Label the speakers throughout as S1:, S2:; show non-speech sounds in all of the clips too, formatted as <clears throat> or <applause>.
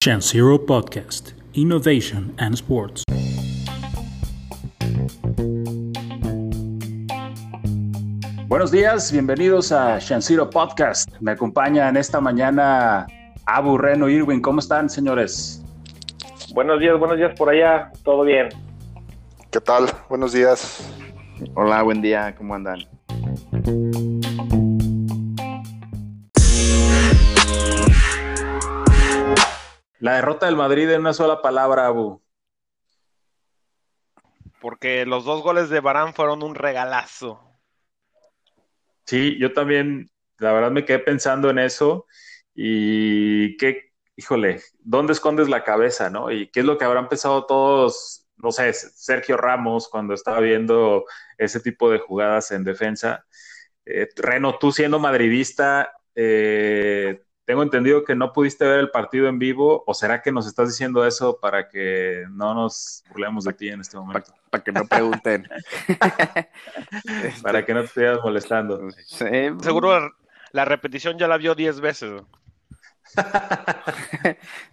S1: Shan Zero Podcast Innovation and Sports. Buenos días, bienvenidos a Zero Podcast. Me acompaña en esta mañana Abu Reno Irwin. ¿Cómo están, señores?
S2: Buenos días, buenos días por allá. ¿Todo bien?
S3: ¿Qué tal? Buenos días.
S4: Hola, buen día. ¿Cómo andan?
S1: La derrota del Madrid en una sola palabra, Abu.
S2: Porque los dos goles de Barán fueron un regalazo.
S1: Sí, yo también, la verdad me quedé pensando en eso y qué, híjole, ¿dónde escondes la cabeza, no? Y qué es lo que habrán pensado todos, no sé, Sergio Ramos cuando estaba viendo ese tipo de jugadas en defensa. Eh, Reno, tú siendo madridista, eh, tengo entendido que no pudiste ver el partido en vivo, o será que nos estás diciendo eso para que no nos burlemos de ti en este momento?
S4: Para, que no pregunten. <laughs>
S1: para que no te estuvieras molestando.
S2: Seguro la repetición ya la vio 10 veces. <laughs>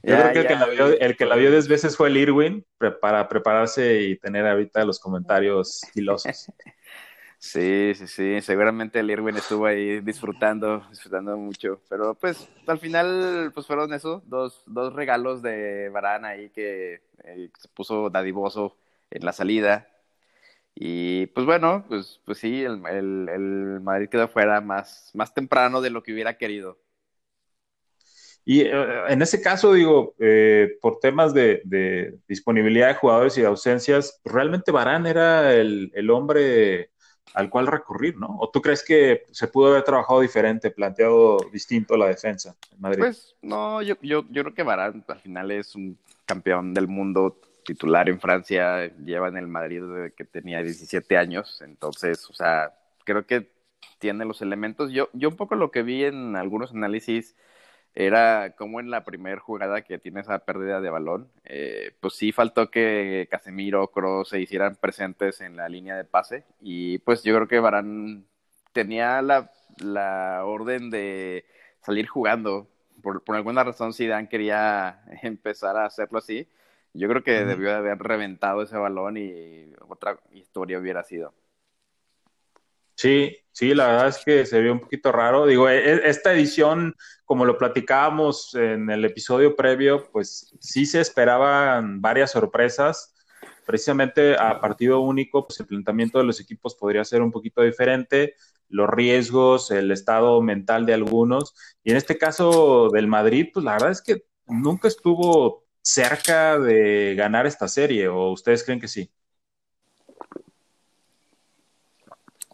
S1: Yo creo que, el, que la vio, el que la vio 10 veces fue el Irwin para prepararse y tener ahorita los comentarios filosos. <laughs>
S4: Sí, sí, sí, seguramente el Irwin estuvo ahí disfrutando, disfrutando mucho, pero pues al final pues fueron eso, dos, dos regalos de Varane ahí que eh, se puso dadivoso en la salida y pues bueno, pues, pues sí, el, el, Madrid quedó fuera más, más temprano de lo que hubiera querido.
S1: Y eh, en ese caso, digo, eh, por temas de, disponibilidad de jugadores y de ausencias, realmente Varane era el, el hombre al cual recurrir, ¿no? ¿O tú crees que se pudo haber trabajado diferente, planteado distinto la defensa en Madrid?
S4: Pues no, yo, yo, yo creo que Varane al final es un campeón del mundo titular en Francia, lleva en el Madrid desde que tenía 17 años, entonces, o sea, creo que tiene los elementos. Yo, yo un poco lo que vi en algunos análisis era como en la primera jugada que tiene esa pérdida de balón, eh, pues sí faltó que Casemiro, Kroos se hicieran presentes en la línea de pase y pues yo creo que Barán tenía la, la orden de salir jugando. Por, por, alguna razón Zidane quería <laughs> empezar a hacerlo así. Yo creo que debió de haber reventado ese balón y otra historia hubiera sido.
S1: Sí, sí, la verdad es que se vio un poquito raro. Digo, e, e, esta edición, como lo platicábamos en el episodio previo, pues sí se esperaban varias sorpresas. Precisamente a partido único, pues el planteamiento de los equipos podría ser un poquito diferente, los riesgos, el estado mental de algunos. Y en este caso del Madrid, pues la verdad es que nunca estuvo cerca de ganar esta serie, ¿o ustedes creen que sí?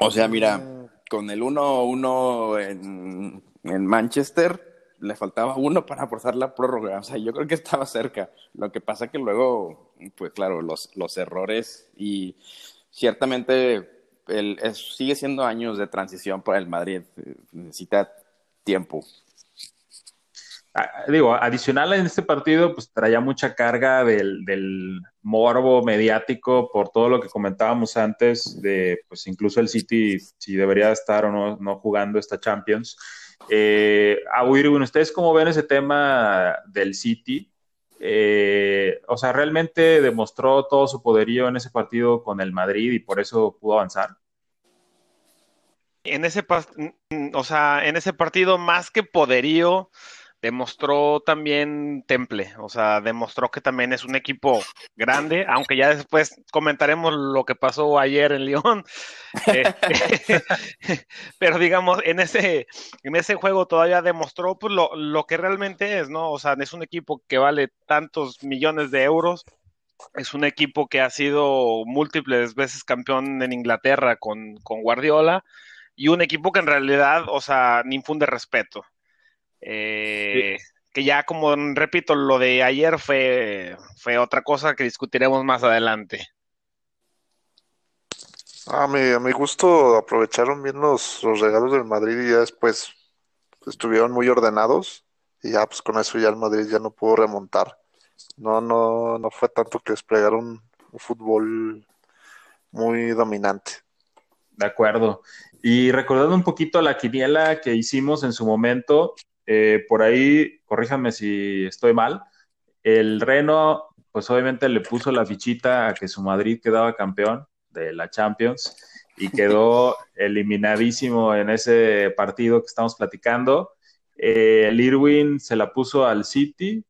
S4: O sea, mira, con el 1-1 en, en, Manchester, le faltaba uno para forzar la prórroga. O sea, yo creo que estaba cerca. Lo que pasa que luego, pues claro, los, los errores y ciertamente el, sigue siendo años de transición para el Madrid. Necesita tiempo.
S1: Digo, adicional en este partido, pues traía mucha carga del, del, morbo mediático por todo lo que comentábamos antes de, pues incluso el City, si debería estar o no, no jugando esta Champions. Eh, a Wirwin, ¿ustedes cómo ven ese tema del City? Eh, o sea, ¿realmente demostró todo su poderío en ese partido con el Madrid y por eso pudo avanzar?
S2: En ese, o sea, en ese partido, más que poderío, demostró también Temple, o sea, demostró que también es un equipo grande, aunque ya después comentaremos lo que pasó ayer en León. <laughs> Este, <laughs> pero digamos, en ese, en ese juego todavía demostró pues, lo, lo que realmente es, ¿no? O sea, es un equipo que vale tantos millones de euros, es un equipo que ha sido múltiples veces campeón en Inglaterra con, con Guardiola y un equipo que en realidad, o sea, infunde respeto. Eh, que ya como repito, lo de ayer fue, fue otra cosa que discutiremos más adelante.
S3: A mi, a mi gusto aprovecharon bien los, los regalos del Madrid y ya después estuvieron muy ordenados y ya pues con eso ya el Madrid ya no pudo remontar. No, no, no fue tanto que desplegaron un fútbol muy dominante.
S1: De acuerdo. Y recordando un poquito la quiniela que hicimos en su momento, eh, por ahí, corríjame si estoy mal, El Reno, pues obviamente le puso la fichita a que su Madrid quedaba campeón de la Champions y quedó <laughs> eliminadísimo en ese partido que estamos platicando. Eh, el Irwin se la puso al City.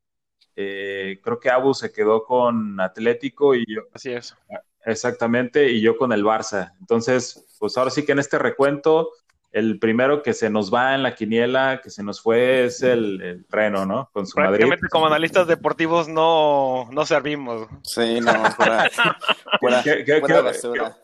S1: Eh, creo que Abu se quedó con Atlético y yo.
S2: Así es.
S1: Exactamente, y yo con el Barça. Entonces, pues ahora sí que en este recuento, el primero que se nos va en la quiniela, que se nos fue, es el, Reno, ¿no?
S2: Con su Prácticamente como analistas deportivos no, no servimos.
S4: Sí, no, fuera, <laughs>
S1: basura.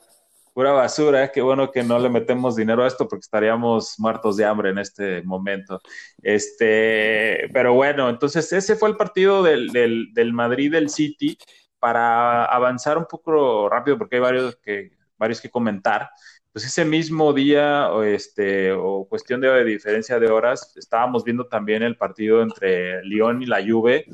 S1: Pura basura, ¿eh? qué bueno que no le metemos dinero a esto porque estaríamos muertos de hambre en este momento. Este, pero bueno, entonces ese fue el partido del, del, del Madrid del City para avanzar un poco rápido porque hay varios que, varios que comentar pues ese mismo día o, este, o cuestión de, diferencia de horas, estábamos viendo también el partido entre Lyon y la Juve.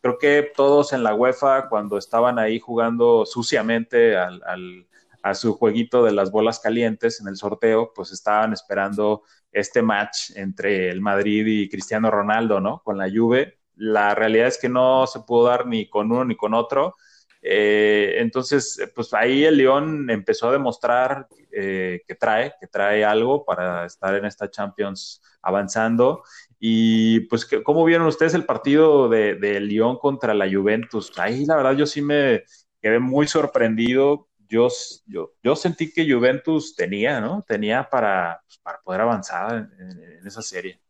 S1: Creo que todos en la UEFA, cuando estaban ahí jugando suciamente al, a su jueguito de las bolas calientes en el sorteo, pues estaban esperando este match entre el Madrid y Cristiano Ronaldo, ¿no? Con la Juve. La realidad es que no se pudo dar ni con uno ni con otro. Eh, entonces, pues ahí el León empezó a demostrar eh, que trae, que trae algo para estar en esta Champions avanzando. Y pues, ¿cómo vieron ustedes el partido de, de León contra la Juventus? Ahí la verdad yo sí me quedé muy sorprendido. Yo, yo, yo sentí que Juventus tenía, ¿no? Tenía para, pues, para poder avanzar en esa serie.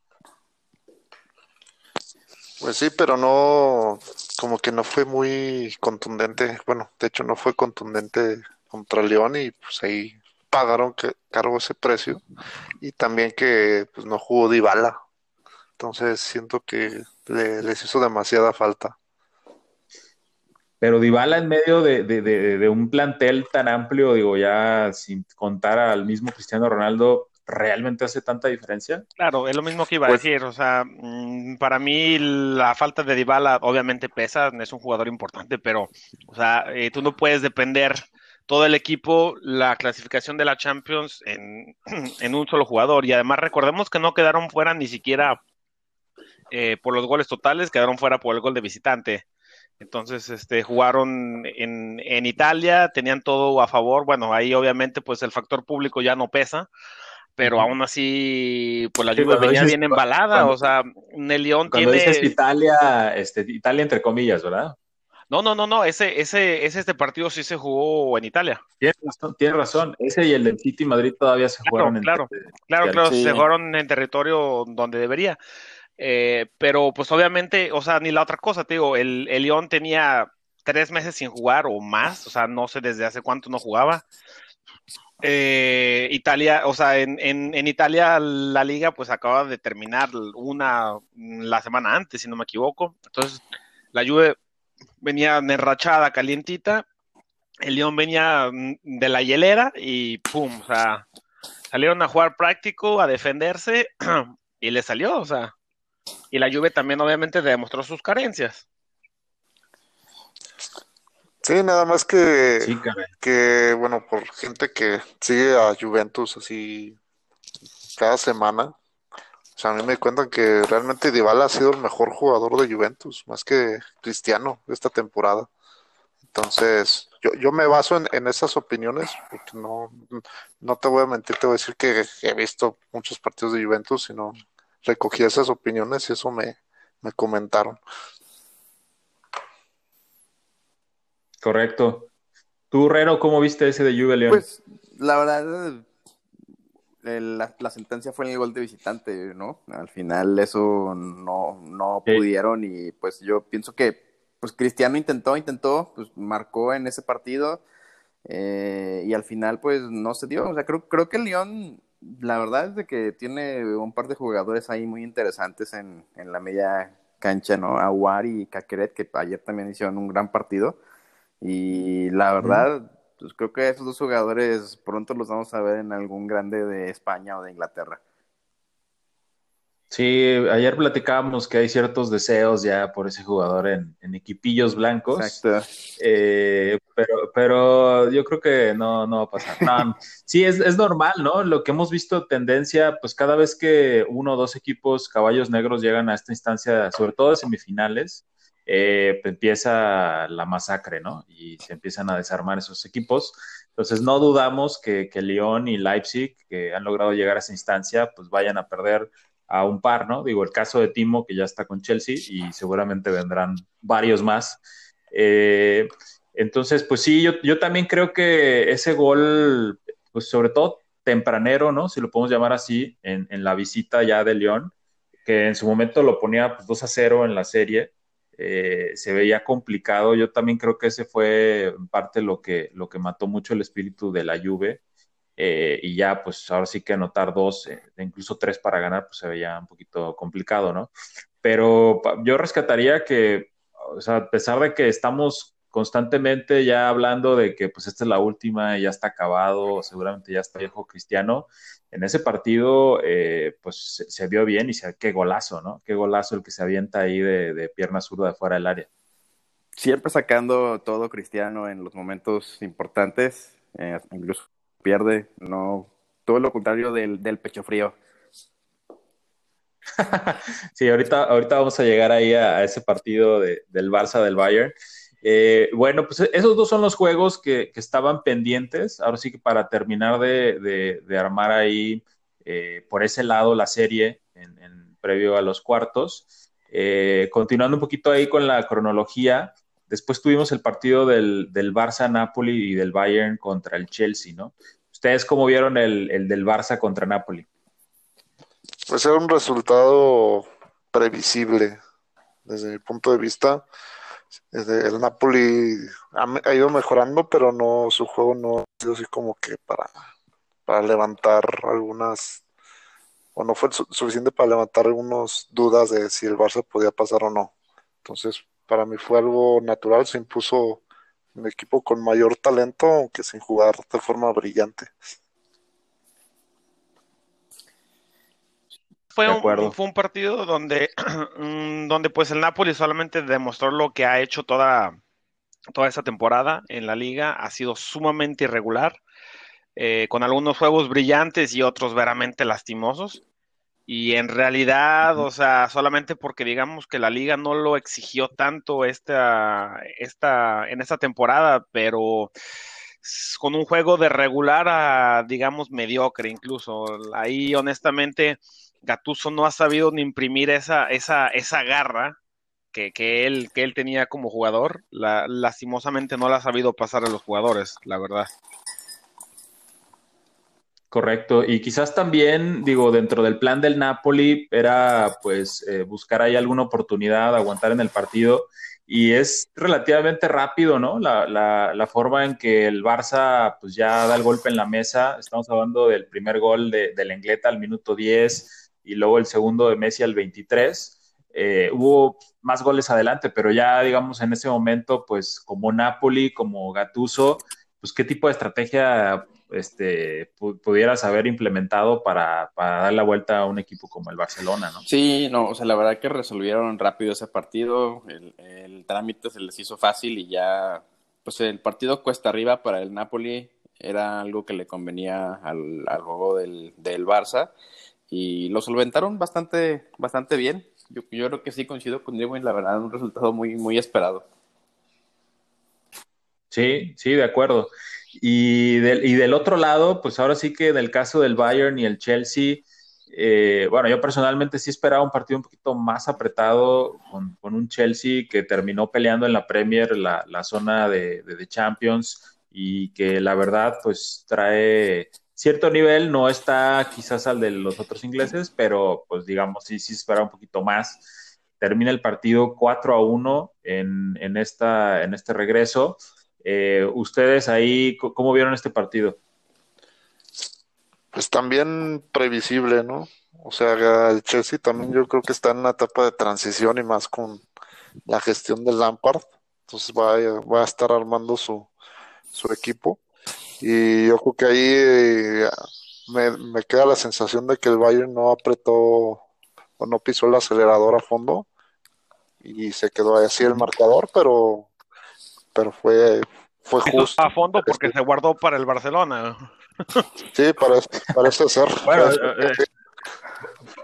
S3: Pues sí, pero no, como que no fue muy contundente. Bueno, de hecho no fue contundente contra León y pues ahí pagaron que cargo ese precio y también que pues no jugó Dybala. Entonces siento que les hizo demasiada falta.
S1: Pero Dybala en medio de, de, un plantel tan amplio, digo, ya sin contar al mismo Cristiano Ronaldo, realmente hace tanta diferencia?
S2: Claro, es lo mismo que iba a pues decir. O sea, mm, para mí la falta de Dybala obviamente pesa, es un jugador importante, pero, o sea, eh, tú no puedes depender todo el equipo, la clasificación de la Champions en, <clears throat> en, un solo jugador. Y además recordemos que no quedaron fuera ni siquiera eh, por los goles totales, quedaron fuera por el gol de visitante. Entonces, este, jugaron en, en Italia, tenían todo a favor. Bueno, ahí obviamente pues el factor público ya no pesa, pero aún así, pues la lluvia venía bien embalada, o sea, el León
S1: cuando Dices Italia, este, Italia entre comillas, ¿verdad?
S2: No, no, no, no, ese, ese, ese este partido sí se jugó en Italia.
S1: Tienes razón, tiene razón. ese y el del City Madrid todavía se jugaron
S2: en Claro, claro, claro, se jugaron en territorio donde debería. Eh, pero pues obviamente, o sea, ni la otra cosa, te digo, el, el León tenía tres meses sin jugar o más, o sea, no sé desde hace cuánto no jugaba. Eh, Italia, o sea, en, en, Italia la liga pues acaba de terminar una la semana antes, si no me equivoco. Entonces, la Juve venía enrachada, calientita. El León venía de la hielera y pum, o sea, salieron a jugar práctico, a defenderse <clears throat> y le salió, o sea. Y la Juve también obviamente demostró sus carencias.
S3: Sí, nada más que, que, bueno, por gente que sigue a Juventus así cada semana, o sea, a mí me cuentan que realmente Dybala ha sido el mejor jugador de Juventus, más que Cristiano esta temporada. Entonces, yo, yo me baso en, en esas opiniones, porque no, no te voy a mentir, te voy a decir que he visto muchos partidos de Juventus, sino recogí esas opiniones y eso me, me comentaron.
S1: Correcto. ¿Tú, Rero, cómo viste ese de Juve León?
S4: Pues, la verdad, la, sentencia fue en el gol de visitante, ¿no? Al final eso no, no pudieron y pues yo pienso que pues Cristiano intentó, intentó, pues marcó en ese partido eh, y al final pues no se dio. O sea, creo, creo que el León, la verdad es de que tiene un par de jugadores ahí muy interesantes en, en la media cancha, ¿no? Aguar y Caqueret, que ayer también hicieron un gran partido. Y la verdad, pues creo que esos dos jugadores pronto los vamos a ver en algún grande de España o de Inglaterra.
S1: Sí, ayer platicábamos que hay ciertos deseos ya por ese jugador en, equipillos blancos. Exacto. Eh, pero, pero yo creo que no, no va a pasar. sí, es, es normal, ¿no? Lo que hemos visto tendencia, pues cada vez que uno o dos equipos caballos negros llegan a esta instancia, sobre todo de semifinales, eh, empieza la masacre, ¿no? Y se empiezan a desarmar esos equipos. Entonces no dudamos que, que Lyon y Leipzig, que han logrado llegar a esa instancia, pues vayan a perder a un par, ¿no? Digo, el caso de Timo, que ya está con Chelsea, y seguramente vendrán varios más. Eh, entonces, pues sí, yo, yo también creo que ese gol, pues sobre todo tempranero, ¿no? Si lo podemos llamar así, en, en la visita ya de León, que en su momento lo ponía pues, 2 a 0 en la serie, eh, se veía complicado. Yo también creo que ese fue en parte lo que, lo que mató mucho el espíritu de la Juve. Eh, y ya, pues ahora sí que anotar dos, eh, incluso tres para ganar, pues se veía un poquito complicado, ¿no? Pero yo rescataría que, o sea, a pesar de que estamos constantemente ya hablando de que pues esta es la última, ya está acabado, seguramente ya está viejo Cristiano, en ese partido eh, pues se, vio bien y se, qué golazo, ¿no? Qué golazo el que se avienta ahí de, de pierna zurda de fuera del área.
S4: Siempre sacando todo Cristiano en los momentos importantes, eh, incluso pierde, no, todo lo contrario del, del pecho frío. <laughs>
S1: sí, ahorita, ahorita vamos a llegar ahí a, ese partido de, del Barça del Bayern. Eh, bueno, pues esos dos son los juegos que, estaban pendientes. Ahora sí que para terminar de, armar ahí eh, por ese lado la serie previo a los cuartos. Eh, continuando un poquito ahí con la cronología, después tuvimos el partido del, del Barça-Napoli y del Bayern contra el Chelsea, ¿no? ¿Ustedes cómo vieron el, el del Barça contra Napoli?
S3: Pues era un resultado previsible desde mi punto de vista. El Napoli ha, ido mejorando, pero no su juego no ha sido así como que para, para levantar algunas, o no fue su, suficiente para levantar algunas dudas de si el Barça podía pasar o no. Entonces, para mí fue algo natural, se impuso un equipo con mayor talento, aunque sin jugar de forma brillante.
S2: Fue un, fue un, partido donde, <clears throat> mm, donde pues el Napoli solamente demostró lo que ha hecho toda, toda esta temporada en la liga. Ha sido sumamente irregular, eh, con algunos juegos brillantes y otros veramente lastimosos. Y en realidad, o sea, solamente porque digamos que la liga no lo exigió tanto esta, esta, en esta temporada, pero con un juego de regular a, digamos, mediocre incluso. Ahí, honestamente, Gatuso no ha sabido ni imprimir esa, esa, esa garra que, que, él, que él tenía como jugador. La, lastimosamente no la ha sabido pasar a los jugadores, la verdad.
S1: Correcto, y quizás también, digo, dentro del plan del Napoli era pues eh, buscar ahí alguna oportunidad, aguantar en el partido, y es relativamente rápido, ¿no? La, la, la, forma en que el Barça pues ya da el golpe en la mesa, estamos hablando del primer gol de, de Lengleta al minuto 10 y luego el segundo de Messi al 23. Eh, hubo más goles adelante, pero ya digamos en ese momento, pues como Napoli, como Gatuso, pues qué tipo de estrategia este, pudieras haber implementado para, para, dar la vuelta a un equipo como el Barcelona, ¿no?
S4: Sí, no, o sea, la verdad que resolvieron rápido ese partido, el, el trámite se les hizo fácil y ya, pues el partido cuesta arriba para el Napoli era algo que le convenía al, al juego del, del, Barça y lo solventaron bastante, bastante bien. Yo, yo creo que sí coincido con Diego en la verdad, un resultado muy, muy esperado.
S1: Sí, sí, de acuerdo. Y del, y del otro lado, pues ahora sí que en el caso del Bayern y el Chelsea, eh, bueno, yo personalmente sí esperaba un partido un poquito más apretado con, con un Chelsea que terminó peleando en la Premier la, la zona de, de, Champions y que la verdad pues trae cierto nivel, no está quizás al de los otros ingleses, pero pues digamos sí, sí esperaba un poquito más. Termina el partido 4 a 1 en, en, esta, en este regreso. Eh, ¿Ustedes ahí cómo vieron este partido?
S3: Pues también previsible, ¿no? O sea, el Chelsea también yo creo que está en una etapa de transición y más con la gestión de Lampard. Entonces va va a estar armando su, su equipo. Y yo creo que ahí eh, me, me, queda la sensación de que el Bayern no apretó o no pisó el acelerador a fondo y se quedó así el marcador, pero pero fue, fue justo.
S2: A fondo porque se guardó para el Barcelona.
S3: Sí, parece, parece ser.
S1: Bueno, eh,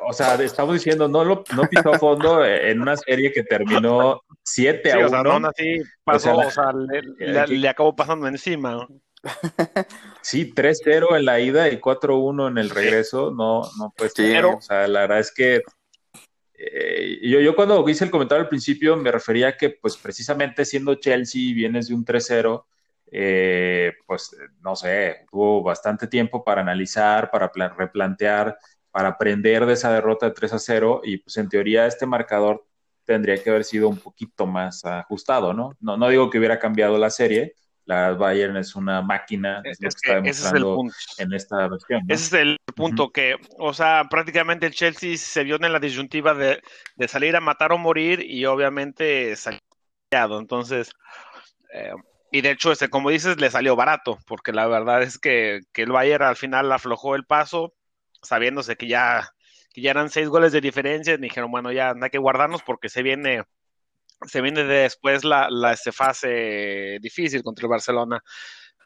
S1: o sea, estamos diciendo, no lo no pisó a fondo en una serie que terminó 7 a 1.
S2: O sea, no, así pasó, o sea, le, le, acabó pasando encima. <laughs>
S1: Sí, 3-0 en la ida y 4-1 en el regreso, no, no pues, o sea, la verdad es que eh, yo, yo cuando hice el comentario al principio me refería a que, pues precisamente siendo Chelsea, vienes de un 3-0, eh, pues no sé, tuvo bastante tiempo para analizar, para replantear, para aprender de esa derrota de 3-0 y pues en teoría este marcador tendría que haber sido un poquito más ajustado, ¿no? No, no digo que hubiera cambiado la serie, la Bayern es una máquina, es, lo que está demostrando en esta versión.
S2: Ese es el punto que, o sea, prácticamente el Chelsea se vio en la disyuntiva de, salir a matar o morir y obviamente salió. Entonces, eh, y de hecho, este, como dices, le salió barato, porque la verdad es que, que el Bayern al final aflojó el paso, sabiéndose que ya, que ya eran seis goles de diferencia, y dijeron, bueno, ya hay que guardarnos porque se viene se viene después la, la este, fase difícil contra el Barcelona.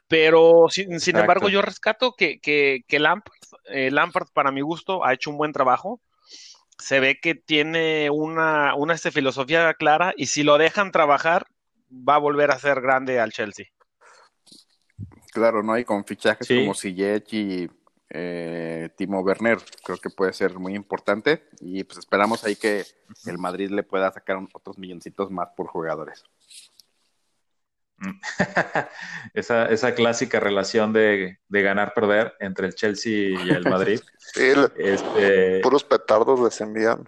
S2: Pero sin, embargo, yo rescato que, que, que Lampard, eh, Lampard, para mi gusto, ha hecho un buen trabajo. Se ve que tiene una, una este, filosofía clara y si lo dejan trabajar, va a volver a ser grande al Chelsea.
S4: Claro, ¿no? hay con fichajes como Ziyech y eh, Timo Werner, creo que puede ser muy importante y pues esperamos ahí que el Madrid le pueda sacar otros milloncitos más por jugadores. <laughs>
S1: esa, esa clásica relación de, ganar-perder entre el Chelsea y el Madrid. <laughs>
S3: este... Puros petardos les envían.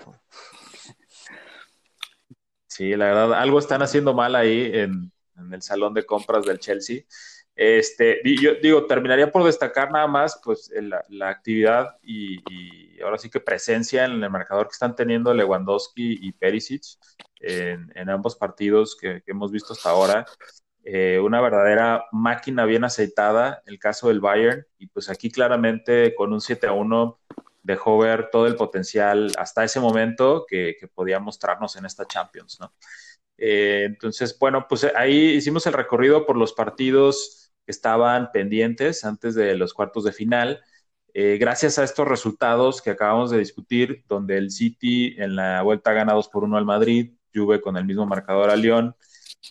S1: Sí, la verdad, algo están haciendo mal ahí en, en el salón de compras del Chelsea. Este, yo digo, terminaría por destacar nada más pues la, actividad y, ahora sí que presencia en el marcador que están teniendo Lewandowski y Perisic en, ambos partidos que, hemos visto hasta ahora. Eh, una verdadera máquina bien aceitada, el caso del Bayern, y pues aquí claramente con un 7 a 1 dejó ver todo el potencial hasta ese momento que, podía mostrarnos en esta Champions, ¿no? Eh, entonces, bueno, pues ahí hicimos el recorrido por los partidos estaban pendientes antes de los cuartos de final. Eh, gracias a estos resultados que acabamos de discutir, donde el City en la vuelta gana 2 por 1 al Madrid, Juve con el mismo marcador a Lyon,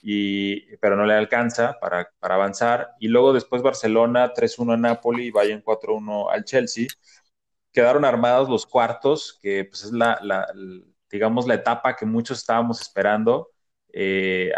S1: y, pero no le alcanza para, avanzar. Y luego después Barcelona 3-1 a Napoli y Bayern 4-1 al Chelsea. Quedaron armados los cuartos, que pues es la, digamos, la etapa que muchos estábamos esperando. Eh,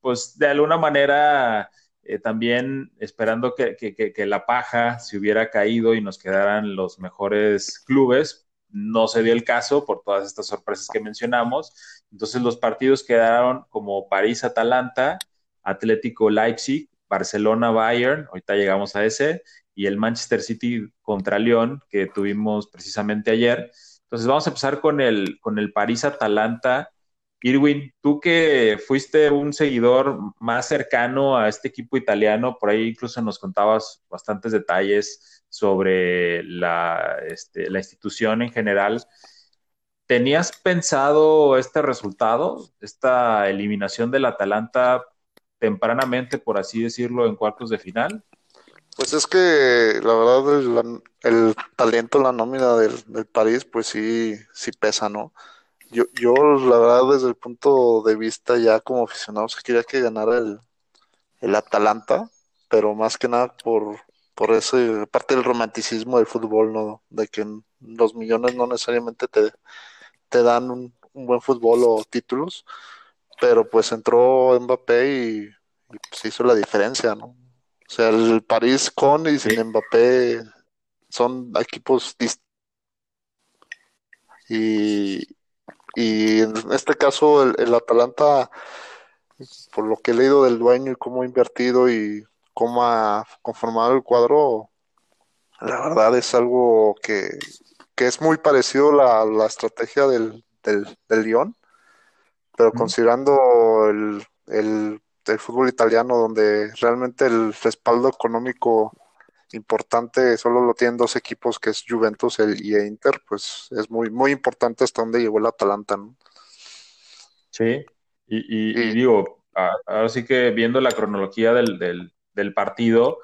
S1: pues de alguna manera eh, también esperando que, la paja se hubiera caído y nos quedaran los mejores clubes. No se dio el caso por todas estas sorpresas que mencionamos. Entonces los partidos quedaron como París-Atalanta, Atlético-Leipzig, Barcelona-Bayern, ahorita llegamos a ese, y el Manchester City contra León, que tuvimos precisamente ayer. Entonces vamos a empezar con el, con el París-Atalanta Irwin, tú que fuiste un seguidor más cercano a este equipo italiano, por ahí incluso nos contabas bastantes detalles sobre la, este, la institución en general. ¿Tenías pensado este resultado, esta eliminación del Atalanta tempranamente, por así decirlo, en cuartos de final?
S3: Pues es que la verdad el, talento, la nómina del, del, París, pues sí, sí pesa, ¿no? Yo, yo, la verdad, desde el punto de vista ya como aficionado, quería que ganara el, el Atalanta, pero más que nada por, por ese parte del romanticismo del fútbol, ¿no? De que los millones no necesariamente te, te dan un, buen fútbol o títulos, pero pues entró Mbappé y, y pues hizo la diferencia, ¿no? O sea, el París con y sin Mbappé son equipos distintos. Y, y en este caso, el, Atalanta, por lo que he leído del dueño y cómo ha invertido y cómo ha conformado el cuadro, la verdad es algo que, es muy parecido a la, estrategia del, del, del Lyon, pero considerando el, el, el fútbol italiano, donde realmente el respaldo económico importante, solo lo tienen dos equipos que es Juventus y Inter, pues es muy, muy importante hasta dónde llegó el Atalanta, ¿no?
S1: Sí, y, digo, ahora sí que viendo la cronología del, del, partido,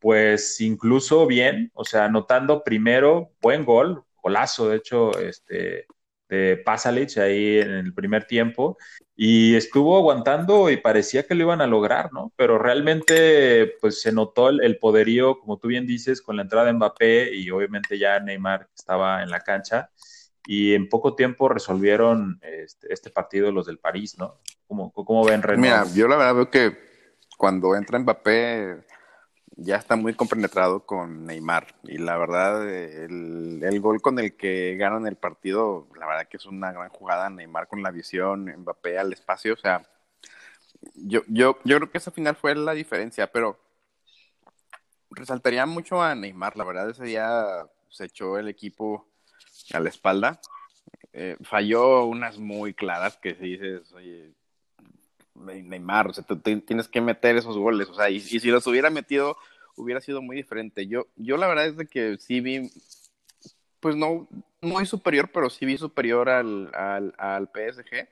S1: pues incluso bien, o sea, anotando primero buen gol, golazo, de hecho, este, de Pasalic ahí en el primer tiempo y estuvo aguantando y parecía que lo iban a lograr, ¿no? Pero realmente pues se notó el, poderío, como tú bien dices, con la entrada de Mbappé y obviamente ya Neymar estaba en la cancha y en poco tiempo resolvieron este, este partido los del París, ¿no? ¿Cómo, cómo ven Renato?
S4: Mira, yo la verdad veo que cuando entra Mbappé ya está muy compenetrado con Neymar. Y la verdad, el, el, gol con el que ganan el partido, la verdad que es una gran jugada. Neymar con la visión, Mbappé al espacio. O sea, yo, yo, yo creo que esa final fue la diferencia, pero resaltaría mucho a Neymar. La verdad, ese día se echó el equipo a la espalda. Eh, falló unas muy claras que se dices, oye, Neymar, o sea, tú tienes que meter esos goles, o sea, y, si los hubiera metido, hubiera sido muy diferente. Yo, yo la verdad es de que sí vi, pues no muy superior, pero sí vi superior al, al, al PSG.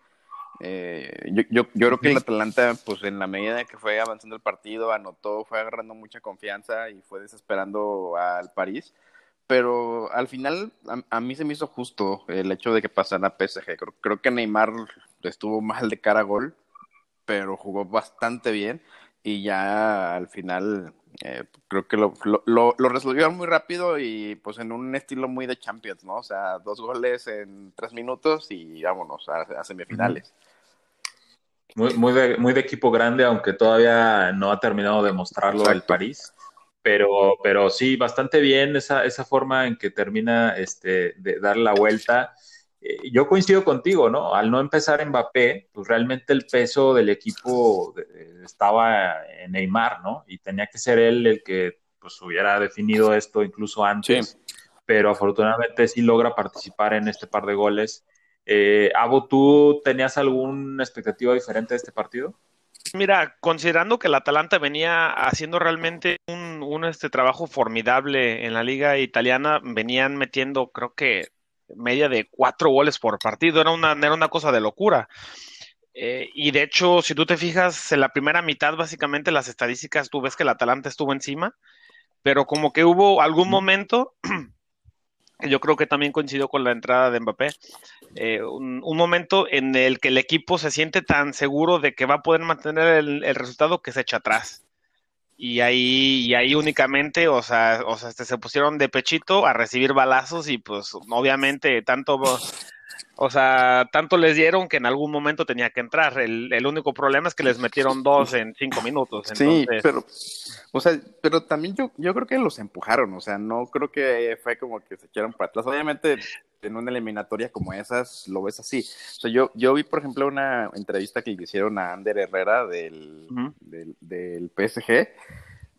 S4: Eh, yo, yo, yo, creo que el Atalanta, pues en la medida que fue avanzando el partido, anotó, fue agarrando mucha confianza y fue desesperando al París. Pero al final, a, mí se me hizo justo el hecho de que pasara a PSG. Creo, creo que Neymar estuvo mal de cara a gol pero jugó bastante bien y ya al final eh, creo que lo, lo, lo, resolvieron muy rápido y pues en un estilo muy de Champions, ¿no? O sea, dos goles en tres minutos y vámonos a, semifinales.
S1: Muy, muy, de, muy de equipo grande, aunque todavía no ha terminado de mostrarlo el París. Pero, pero sí, bastante bien esa, esa forma en que termina este, de dar la vuelta eh, yo coincido contigo, ¿no? Al no empezar Mbappé, pues realmente el peso del equipo eh, estaba en Neymar, ¿no? Y tenía que ser él el que pues hubiera definido esto incluso antes, pero afortunadamente sí logra participar en este par de goles. Eh, Abo, ¿tú tenías alguna expectativa diferente de este partido?
S2: Mira, considerando que el Atalanta venía haciendo realmente un, un, este trabajo formidable en la liga italiana, venían metiendo creo que media de cuatro goles por partido, era una, era una cosa de locura. Eh, y de hecho, si tú te fijas, en la primera mitad, básicamente las estadísticas, tú ves que el Atalanta estuvo encima, pero como que hubo algún momento, <clears throat> yo creo que también coincidió con la entrada de Mbappé, eh, un, momento en el que el equipo se siente tan seguro de que va a poder mantener el resultado que se echa atrás y ahí, y ahí únicamente, o sea, o sea, este, se pusieron de pechito a recibir balazos y pues obviamente tanto, o sea, tanto les dieron que en algún momento tenía que entrar. El, el único problema es que les metieron dos en cinco minutos.
S4: Sí, pero, o sea, pero también yo, yo creo que los empujaron, o sea, no creo que fue como que se echaron para atrás. Obviamente en una eliminatoria como esas lo ves así. O sea, yo, yo vi, por ejemplo, una entrevista que le hicieron a Ander Herrera del, del, PSG,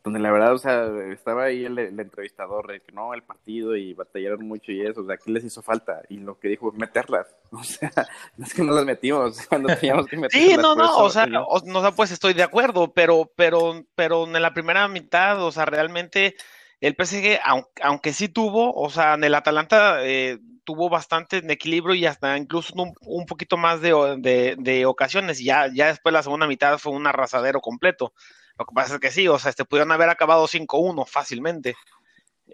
S4: donde la verdad, o sea, estaba ahí el, entrevistador de que no, el partido y batallaron mucho y eso, o sea, ¿qué les hizo falta? Y lo que dijo, meterlas. <laughs> O sea, no es que no las metimos <laughs> cuando teníamos que meterlas.
S2: Sí, no, no, o sea, no, pues estoy de acuerdo, pero, pero, pero en la primera mitad, o sea, realmente el PSG, aunque, sí tuvo, o sea, en el Atalanta eh, tuvo bastante en equilibrio y hasta incluso un, poquito más de, de, ocasiones. Ya, ya después la segunda mitad fue un arrasadero completo. Lo que pasa es que sí, o sea, este pudieron haber acabado 5-1 fácilmente.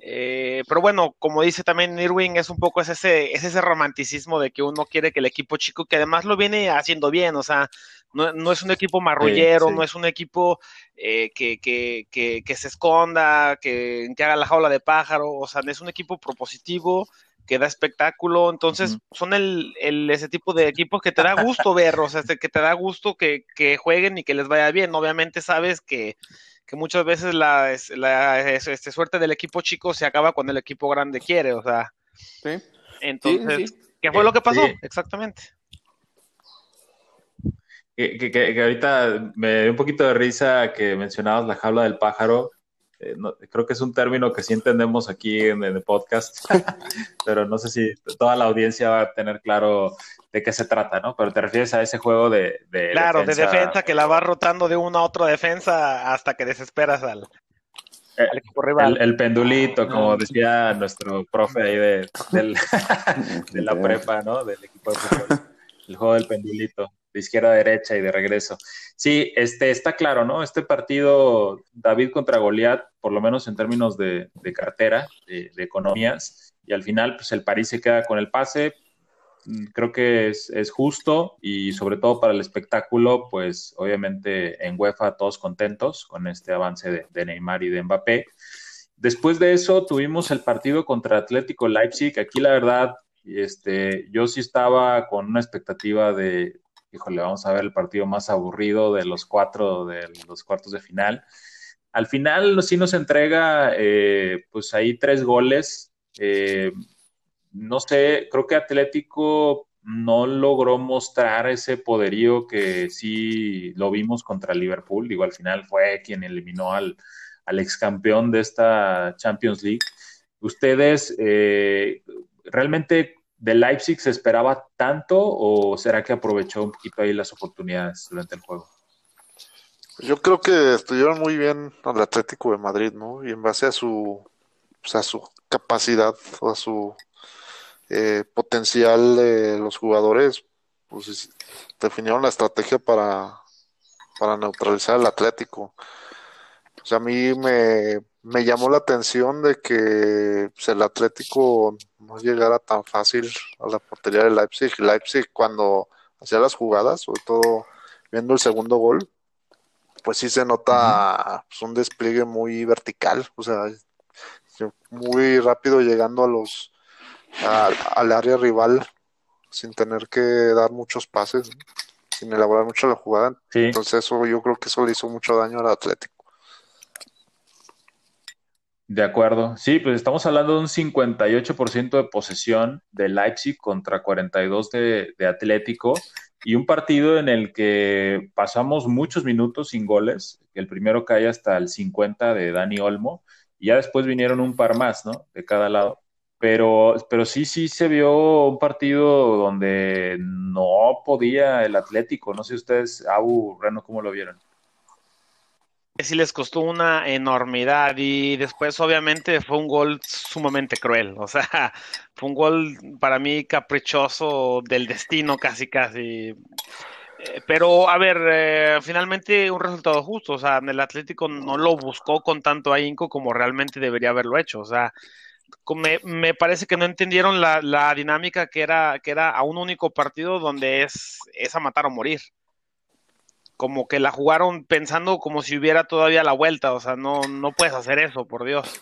S2: Eh, pero bueno, como dice también Irwin, es un poco ese, es ese romanticismo de que uno quiere que el equipo chico, que además lo viene haciendo bien, o sea, no, es un equipo marrullero, no es un equipo eh, que, que, que, se esconda, que, que haga la jaula de pájaro, o sea, es un equipo propositivo que da espectáculo, entonces son el, el, ese tipo de equipos que te da gusto ver, o sea, este, que te da gusto que, que jueguen y que les vaya bien, obviamente sabes que que muchas veces la, la este, suerte del equipo chico se acaba cuando el equipo grande quiere, o sea. Sí. Entonces, ¿qué fue lo que pasó? Exactamente.
S1: Que, que, que, ahorita me dio un poquito de risa que mencionabas la jaula del pájaro. Eh, creo que es un término que sí entendemos aquí en, el podcast, <laughs> pero no sé si toda la audiencia va a tener claro de qué se trata, ¿no? Pero te refieres a ese juego de...
S2: claro, de defensa que la va rotando de una a otra defensa hasta que desesperas al,
S1: eh, equipo rival. El, pendulito, como decía nuestro profe ahí de, <laughs> de la <laughs> prepa, ¿no? Del equipo de fútbol. El juego del pendulito. De izquierda a derecha y de regreso. Sí, este, está claro, ¿no? Este partido, David contra Goliat, por lo menos en términos de, cartera, de, economías, y al final, pues el París se queda con el pase. Mm, creo que es, justo y sobre todo para el espectáculo, pues obviamente en UEFA todos contentos con este avance de, de Neymar y de Mbappé. Después de eso tuvimos el partido contra Atlético Leipzig. Aquí la verdad, este, yo sí estaba con una expectativa de, híjole, vamos a ver el partido más aburrido de los cuatro de los cuartos de final. Al final sí nos entrega, eh, pues ahí tres goles. Eh, no sé, creo que Atlético no logró mostrar ese poderío que sí lo vimos contra Liverpool. Digo, al final fue quien eliminó al, al ex campeón de esta Champions League. ¿Ustedes eh, realmente de Leipzig se esperaba tanto o será que aprovechó un poquito ahí las oportunidades durante el juego?
S3: Yo creo que estuvieron muy bien al Atlético de Madrid, ¿no? Y en base a su, pues, a su capacidad, a su eh, potencial de los jugadores, pues definieron la estrategia para, para neutralizar al Atlético. Sea, a mí me, llamó la atención de que pues, el Atlético no llegara tan fácil a la portería de Leipzig. Leipzig cuando hacía las jugadas, sobre todo viendo el segundo gol, pues sí se nota pues, un despliegue muy vertical, o sea, muy rápido llegando a los al área rival sin tener que dar muchos pases, sin elaborar mucho la jugada. Entonces eso yo creo que eso le hizo mucho daño al Atlético.
S1: De acuerdo. Sí, pues estamos hablando de un 58% de posesión de Leipzig contra 42% de, de, Atlético y un partido en el que pasamos muchos minutos sin goles. El primero cae hasta el 50 de Dani Olmo y ya después vinieron un par más, ¿no? De cada lado. Pero, pero sí, sí se vio un partido donde no podía el Atlético. No sé ustedes, Abu, Reno, ¿cómo lo vieron?
S2: Sí les costó una enormidad y después obviamente fue un gol sumamente cruel, o sea, <laughs> fue un gol para mí caprichoso del destino casi casi. Eh, pero a ver, eh, finalmente un resultado justo, o sea, el Atlético no lo buscó con tanto ahínco como realmente debería haberlo hecho, o sea, me, parece que no entendieron la, la, dinámica que era, que era a un único partido donde es, es a matar o morir como que la jugaron pensando como si hubiera todavía la vuelta, o sea, no, no puedes hacer eso, por Dios.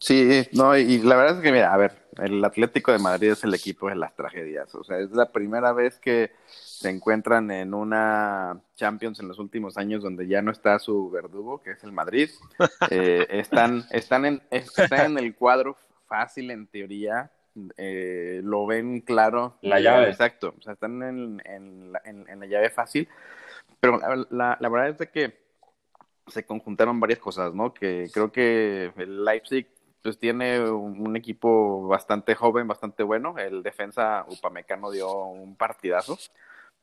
S4: Sí, no, y la verdad es que, mira, a ver, el Atlético de Madrid es el equipo de las tragedias, o sea, es la primera vez que se encuentran en una Champions en los últimos años donde ya no está su verdugo, que es el Madrid. <laughs> Eh, están, están, en, están en el cuadro fácil en teoría, eh, lo ven claro.
S1: La llave.
S4: Exacto, o sea, están en, en, en la llave fácil pero la, la, verdad es de que se conjuntaron varias cosas, ¿no? Que creo que el Leipzig pues tiene un, equipo bastante joven, bastante bueno. El defensa Upamecano dio un partidazo.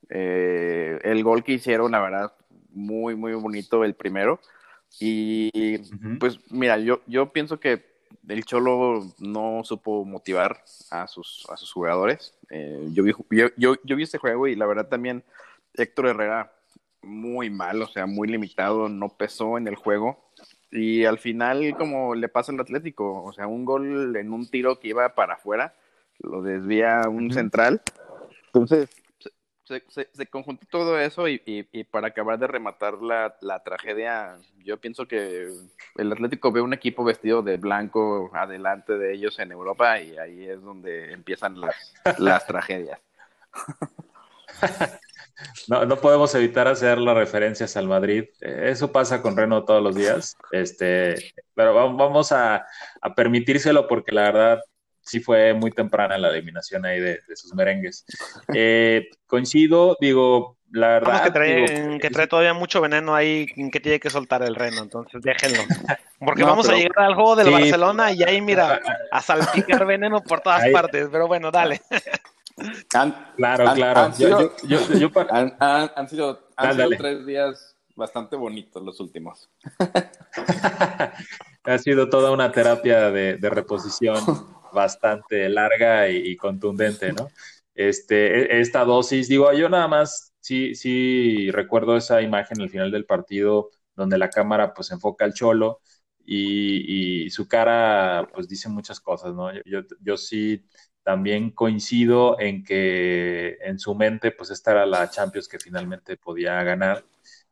S4: Eh, el gol que hicieron, la verdad, muy, muy bonito el primero. Y pues mira, yo, yo pienso que el Cholo no supo motivar a sus, a sus jugadores. Eh, yo, vi, yo, yo, yo, vi este juego y la verdad también Héctor Herrera muy mal, o sea, muy limitado, no pesó en el juego. Y al final, como le pasa al Atlético, o sea, un gol en un tiro que iba para afuera, lo desvía un central. Entonces, se, se, conjuntó todo eso y, y, para acabar de rematar la, la, tragedia, yo pienso que el Atlético ve un equipo vestido de blanco adelante de ellos en Europa y ahí es donde empiezan las, las tragedias. <laughs>
S1: No, no podemos evitar hacer las referencias al Madrid. Eh, eso pasa con Reno todos los días. Este, pero vamos a, permitírselo porque la verdad sí fue muy temprana la eliminación ahí de, sus merengues. Eh, coincido, digo, la verdad.
S2: que, trae, que trae todavía mucho veneno ahí que tiene que soltar el Reno, entonces déjenlo. Porque vamos a llegar al juego del Barcelona y ahí, mira, a salpicar veneno por todas partes. Pero bueno, dale.
S1: Claro, claro. Han sido,
S4: han, sido, tres días bastante bonitos los últimos. <laughs>
S1: ha sido toda una terapia de, reposición <laughs> bastante larga y, contundente, ¿no? Este, e, esta dosis, digo, yo nada más sí, sí recuerdo esa imagen al final del partido donde la cámara pues enfoca al cholo y, su cara pues dice muchas cosas, ¿no? Yo, yo, sí también coincido en que en su mente pues esta era la Champions que finalmente podía ganar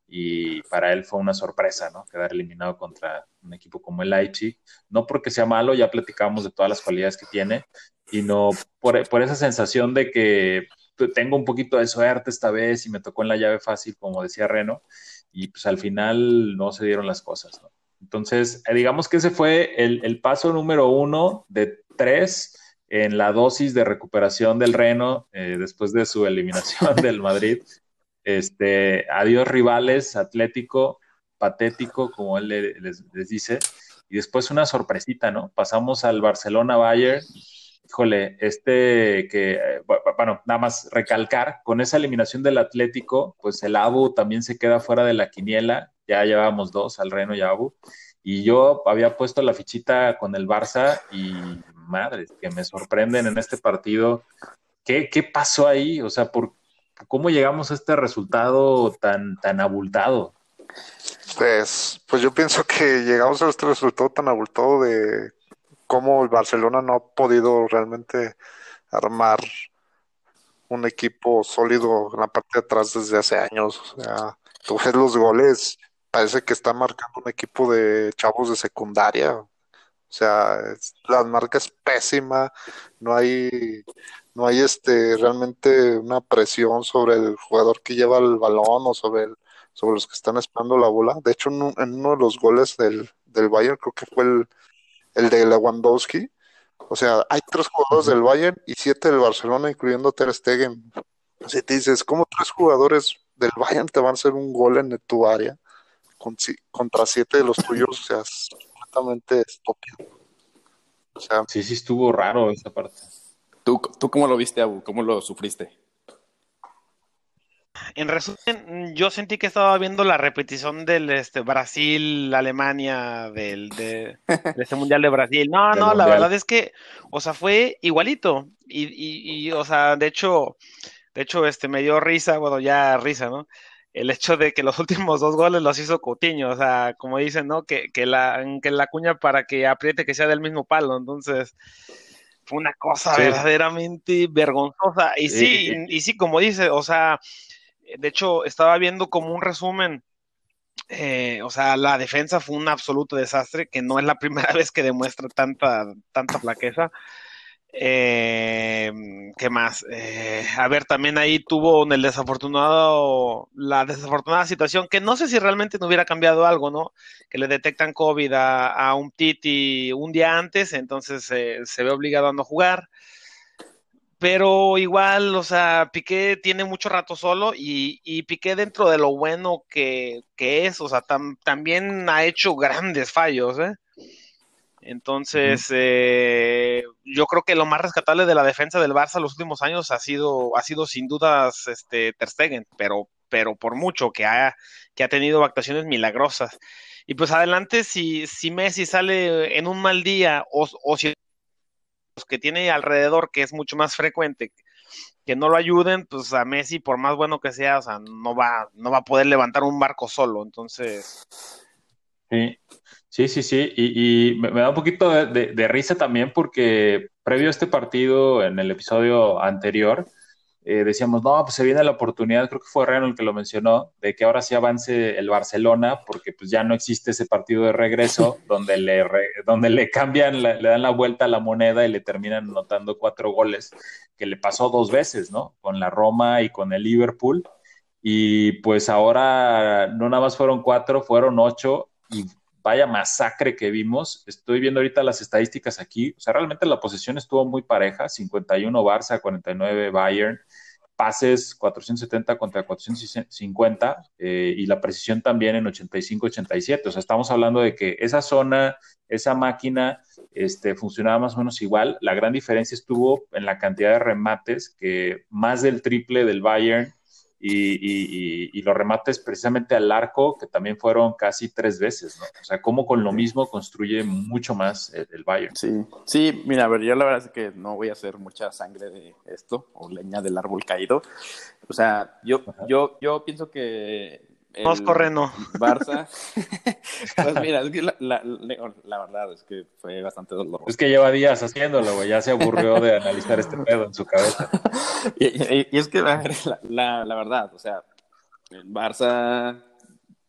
S1: y para él fue una sorpresa, ¿no? Quedar eliminado contra un equipo como el Leipzig, no porque sea malo, ya platicamos de todas las cualidades que tiene, sino por, por esa sensación de que tengo un poquito de suerte esta vez y me tocó en la llave fácil, como decía Reno, y pues al final no se dieron las cosas, ¿no? Entonces, eh, digamos que ese fue el, paso número uno de tres en la dosis de recuperación del Reno eh, después de su <laughs> eliminación del Madrid. Este, adiós rivales, Atlético, patético, como él les, dice, y después una sorpresita, ¿no? Pasamos al Barcelona-Bayern híjole, este que, eh, bueno, nada más recalcar, con esa eliminación del Atlético, pues el Abu también se queda fuera de la quiniela, ya llevábamos dos, al Reno y Abu, y yo había puesto la fichita con el Barça y madre, que me sorprenden en este partido. ¿Qué, qué pasó ahí? O sea, ¿por, ¿cómo llegamos a este resultado tan, tan abultado?
S3: Pues, pues yo pienso que llegamos a este resultado tan abultado de cómo el Barcelona no ha podido realmente armar un equipo sólido en la parte de atrás desde hace años. O sea, tú ves los goles, parece que está marcando un equipo de chavos de secundaria. O sea, la marca es pésima, no hay, no hay este realmente una presión sobre el jugador que lleva el balón o sobre sobre los que están esperando la bola. De hecho, en, uno de los goles del, del Bayern, creo que fue el, el de Lewandowski. O sea, hay tres jugadores del Bayern y siete del Barcelona, incluyendo Ter Stegen. Así te dices, ¿cómo tres jugadores del Bayern te van a hacer un gol en tu área contra siete de los tuyos? O sea, completamente estúpido.
S1: O sea, sí, sí estuvo raro esa parte.
S4: ¿Tú, ¿Tú cómo lo viste, Abu? ¿Cómo lo sufriste?
S2: En resumen, yo sentí que estaba viendo la repetición del este, Brasil-Alemania, del <laughs> de, ese Mundial de Brasil. No, no, la verdad es que, o sea, fue igualito. Y, y, y, o sea, de hecho, de hecho, este, me dio risa, bueno, ya risa, ¿no? El hecho de que los <laughs> últimos dos goles los hizo Coutinho, o sea, como dicen, ¿no? Que, que, la, que la cuña para que apriete que sea del mismo palo. Entonces, fue una cosa verdaderamente vergonzosa. Y sí, y sí, como dice, o sea, de hecho, estaba viendo como un resumen. Eh, o sea, la defensa fue un absoluto desastre, que no es la <laughs> primera vez que demuestra tanta, tanta flaqueza. Eh, ¿Qué más? Eh, a ver, también ahí tuvo en el desafortunado, la desafortunada situación, que no sé si realmente no hubiera cambiado algo, ¿no? Que le detectan COVID a, un Titi un día antes, entonces se ve obligado a no jugar pero igual, o sea, Piqué tiene mucho rato solo y, y Piqué dentro de lo bueno que, es, o sea, también ha hecho grandes fallos, ¿eh? Entonces, eh, yo creo que lo más rescatable de la defensa del Barça los últimos años ha sido, ha sido sin dudas este, Ter Stegen, pero, pero por mucho que ha, que ha tenido actuaciones milagrosas. Y pues adelante, si, si Messi sale en un mal día o, o si que tiene alrededor, que es mucho más frecuente, que no lo ayuden, pues a Messi, por más bueno que sea, o sea, no va, no va a poder levantar un barco solo. Entonces.
S1: Sí, sí, sí, sí. Y, me, da un poquito de, risa también porque previo a este partido, en el episodio anterior, eh, decíamos, no, pues se viene la oportunidad, creo que fue Reno el que lo mencionó, de que ahora sí avance el Barcelona, porque pues ya no existe ese partido de regreso <laughs> donde le, donde le cambian, le dan la vuelta a la moneda y le terminan anotando cuatro goles, que le pasó dos veces, ¿no? Con la Roma y con el Liverpool. Y pues ahora no nada más fueron cuatro, fueron ocho y vaya masacre que vimos. Estoy viendo ahorita las estadísticas aquí. O sea, realmente la posición estuvo muy pareja, 51 Barça, 49 Bayern, pases 470 contra 450 eh, y la precisión también en 85-87. O sea, estamos hablando de que esa zona, esa máquina este, funcionaba más o menos igual. La gran diferencia estuvo en la cantidad de remates, que más del triple del Bayern y, y, los remates precisamente al arco, que también fueron casi tres veces, ¿no? O sea, cómo con lo mismo construye mucho más el, Bayern.
S4: Sí, sí, mira, a ver, yo la verdad es que no voy a hacer mucha sangre de esto, o leña del árbol caído. O sea, yo, yo, yo pienso que
S2: Vamos corriendo.
S4: Barça. <laughs> pues mira, es que la, la, la, verdad es que fue bastante doloroso.
S1: Es que lleva días haciéndolo, güey. Ya se aburrió de analizar este pedo en su cabeza.
S4: y, es que, la, la, verdad, o sea, el Barça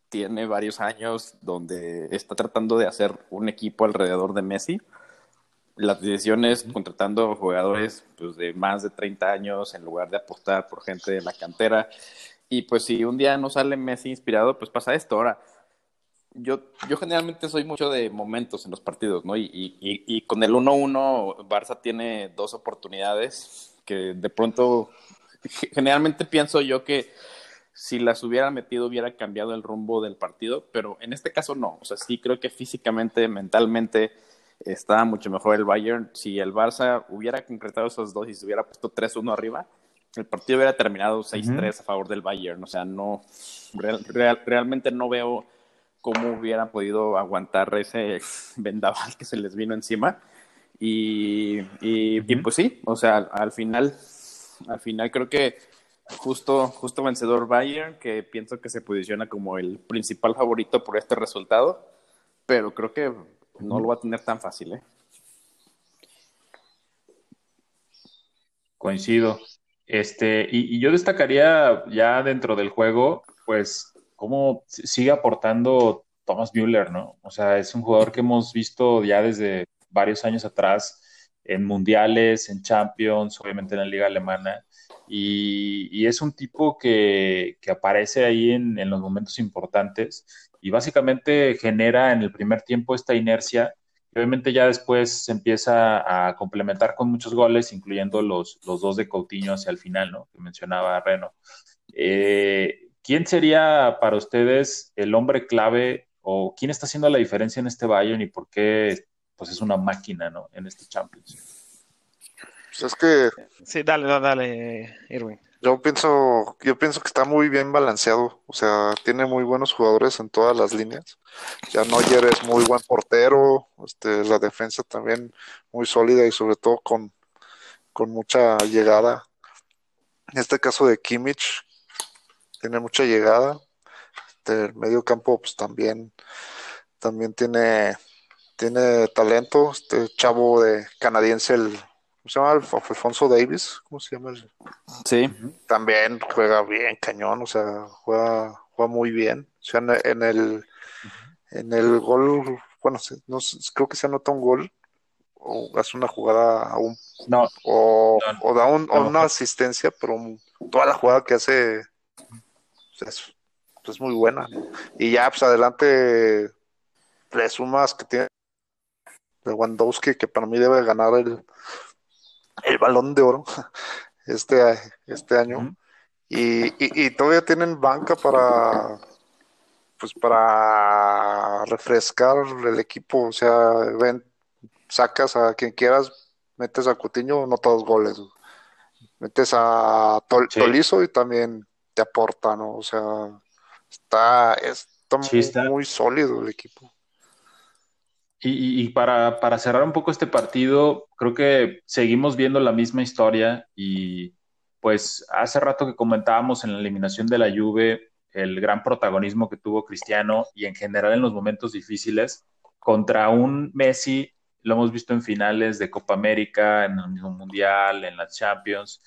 S4: tiene varios años donde está tratando de hacer un equipo alrededor de Messi. Las decisiones contratando jugadores pues, de más de 30 años en lugar de apostar por gente de la cantera y pues si un día no sale Messi inspirado, pues pasa esto. Ahora, yo, yo generalmente soy mucho de momentos en los partidos, ¿no? Y, y, y con el 1-1, Barça tiene dos oportunidades que de pronto, generalmente pienso yo que si las hubiera metido hubiera cambiado el rumbo del partido, pero en este caso no. O sea, sí creo que físicamente, mentalmente está mucho mejor el Bayern. Si el Barça hubiera concretado esos dos y se hubiera puesto 3-1 arriba, el partido hubiera terminado 6-3 a favor del Bayern. O sea, no, realmente no veo cómo hubiera podido aguantar ese <laughs> vendaval que se les vino encima. Y, y, pues sí, o sea, al, final, al final creo que justo, justo vencedor Bayern, que pienso que se posiciona como el principal favorito por este resultado, pero creo que no lo va a tener tan fácil, ¿eh?
S1: Coincido. Este, y, yo destacaría ya dentro del juego, pues, cómo sigue aportando Thomas Müller, ¿no? O sea, es un jugador que hemos visto ya desde varios años atrás en mundiales, en Champions, obviamente en la liga alemana, y, es un tipo que, aparece ahí en, en, los momentos importantes y básicamente genera en el primer tiempo esta inercia obviamente ya después se empieza a complementar con muchos goles, incluyendo los, los dos de Coutinho hacia el final, ¿no? Que mencionaba Reno. Eh, ¿Quién sería para ustedes el hombre clave o quién está haciendo la diferencia en este Bayern y por qué pues es una máquina, ¿no? En este Champions.
S3: Pues es que...
S2: Sí, dale, dale, Irwin.
S3: Yo pienso, yo pienso que está muy bien balanceado, o sea, tiene muy buenos jugadores en todas las líneas. Ya Neuer es muy buen portero, este, la defensa también muy sólida y sobre todo con, con mucha llegada. En este caso de Kimmich, tiene mucha llegada. Este, el medio campo, pues también, también tiene, tiene talento. Este chavo de canadiense, el ¿Cómo se llama? Alfonso Davis, ¿cómo se llama?
S4: Sí.
S3: También juega bien, cañón, o sea, juega, juega muy bien. O sea, en, el, en el gol, bueno, no, creo que se anota un gol, o hace una jugada aún,
S1: no,
S3: o, o da una asistencia, pero toda la jugada que hace pues, es, muy buena. Y ya, pues adelante, le sumas que tiene Lewandowski, que para mí debe ganar el el balón de oro este, este año. y, y, todavía tienen banca para pues para refrescar el equipo. O sea, ven, sacas a quien quieras, metes a Cutiño, no todos goles. Metes a Tolizo y también te aporta, ¿no? O sea, está, está muy sólido el equipo.
S1: Y, para, para, cerrar un poco este partido, creo que seguimos viendo la misma historia y pues hace rato que comentábamos en la eliminación de la Juve el gran protagonismo que tuvo Cristiano y en general en los momentos difíciles contra un Messi, lo hemos visto en finales de Copa América, en el mismo Mundial, en las Champions.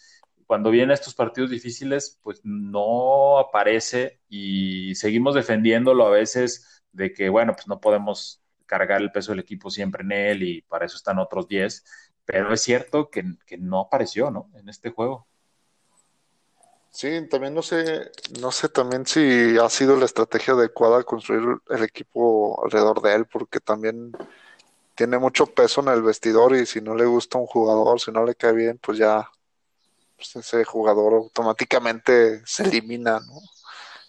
S1: Cuando vienen estos partidos difíciles, pues no aparece y seguimos defendiéndolo a veces de que, bueno, pues no podemos cargar el peso del equipo siempre en él y para eso están otros 10, pero es cierto que, no apareció, ¿no? En este juego.
S3: Sí, también no sé, no sé también si ha sido la estrategia adecuada construir el equipo alrededor de él, porque también tiene mucho peso en el vestidor y si no le gusta un jugador, si no le cae bien, pues ya pues ese jugador automáticamente se elimina, ¿no?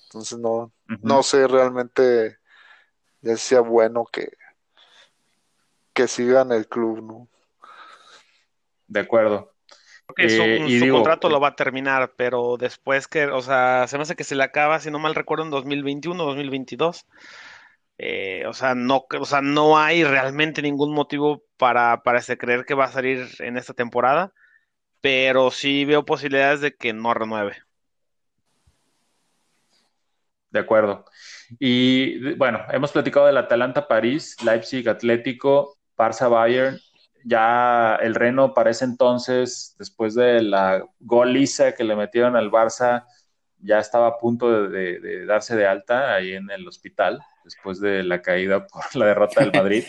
S3: Entonces no, no sé realmente ya sea bueno que, que sigan el club, ¿no?
S1: De acuerdo.
S2: que su,
S1: Eh, y
S2: su
S1: digo,
S2: contrato lo va a terminar, pero después que, o sea, se me hace que se le acaba, si no mal recuerdo, en 2021 o 2022. Eh, o sea, no, o sea, no hay realmente ningún motivo para, para este, creer que va a salir en esta temporada, pero sí veo posibilidades de que no renueve.
S1: De acuerdo. Y bueno, hemos platicado del Atalanta París, Leipzig Atlético, Barça Bayern. Ya el Reno para ese entonces, después de la goliza que le metieron al Barça, ya estaba a punto de, darse de alta ahí en el hospital, después de la caída <laughs> por la derrota del Madrid.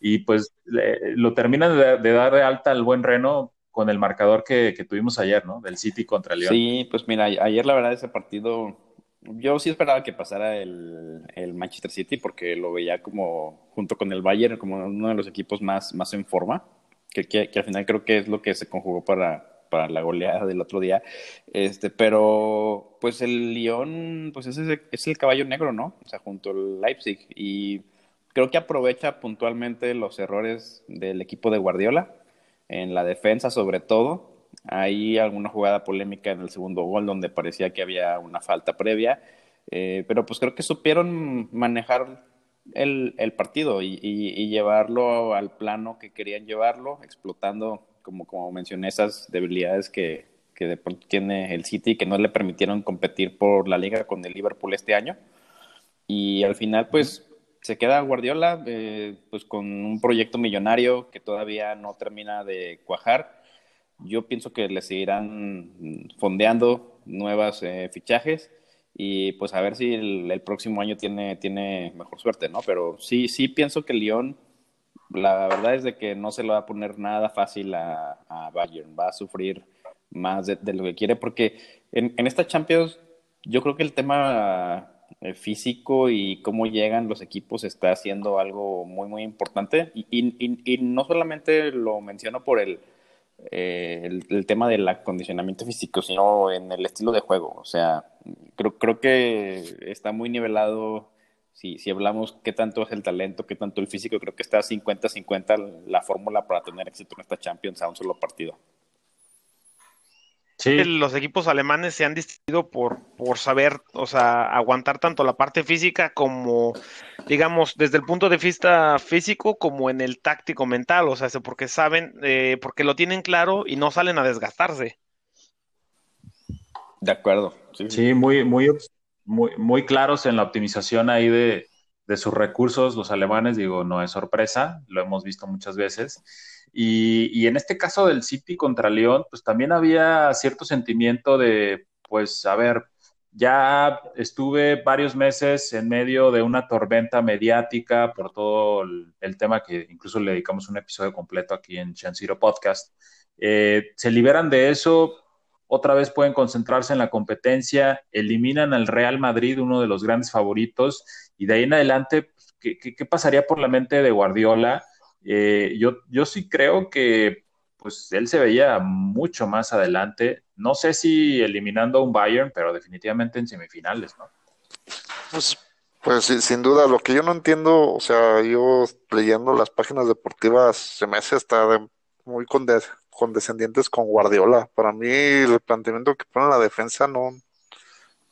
S1: y pues le, lo terminan de, de, dar de alta al buen Reno con el marcador que, que tuvimos ayer, ¿no? Del City contra el León.
S4: Sí, pues mira, ayer la verdad ese partido yo sí esperaba que pasara el, el, Manchester City porque lo veía como, junto con el Bayern, como uno de los equipos más, más en forma, que, que, al final creo que es lo que se conjugó para, para la goleada del otro día. Este, pero pues el Lyon, pues es, ese, es el caballo negro, ¿no? O sea, junto al Leipzig. Y creo que aprovecha puntualmente los errores del equipo de Guardiola, en la defensa sobre todo, hay alguna jugada polémica en el segundo gol donde parecía que había una falta previa, eh, pero pues creo que supieron manejar el, el partido y, y, y, llevarlo al plano que querían llevarlo, explotando, como, como mencioné, esas debilidades que, que de pronto tiene el City que no le permitieron competir por la liga con el Liverpool este año. Y al final, pues se queda Guardiola eh, pues con un proyecto millonario que todavía no termina de cuajar yo pienso que le seguirán fondeando nuevas eh, fichajes y pues a ver si el, próximo año tiene, tiene mejor suerte, ¿no? Pero sí, sí pienso que Lyon, la verdad es de que no se lo va a poner nada fácil a, Bayern, va a sufrir más de, lo que quiere, porque en, en, esta Champions yo creo que el tema eh, físico y cómo llegan los equipos está haciendo algo muy, muy importante y, y, y no solamente lo menciono por el eh, el, tema del acondicionamiento físico, sino en el estilo de juego. O sea, creo, creo que está muy nivelado. Si, si hablamos qué tanto es el talento, qué tanto el físico, creo que está 50-50 la fórmula para tener éxito en esta Champions a un solo partido.
S2: Sí. Los equipos alemanes se han distinguido por, por saber, o sea, aguantar tanto la parte física como, digamos, desde el punto de vista físico como en el táctico mental, o sea, porque saben, eh, porque lo tienen claro y no salen a desgastarse.
S4: De acuerdo.
S1: Sí, sí muy, muy, muy, muy claros en la optimización ahí de, de sus recursos, los alemanes, digo, no es sorpresa, lo hemos visto muchas veces. Y, y, en este caso del City contra León, pues también había cierto sentimiento de, pues, a ver, ya estuve varios meses en medio de una tormenta mediática por todo el, tema que incluso le dedicamos un episodio completo aquí en Chanciro Podcast. Eh, se liberan de eso, otra vez pueden concentrarse en la competencia, eliminan al Real Madrid, uno de los grandes favoritos, y de ahí en adelante, pues, ¿qué, qué, qué pasaría por la mente de Guardiola? Eh, yo, yo sí creo que pues él se veía mucho más adelante. No sé si eliminando a un Bayern, pero definitivamente en semifinales, ¿no?
S3: Pues, pues sin duda, lo que yo no entiendo, o sea, yo leyendo las páginas deportivas se me hace hasta de muy condes condescendientes con Guardiola. Para mí el planteamiento que pone la defensa no,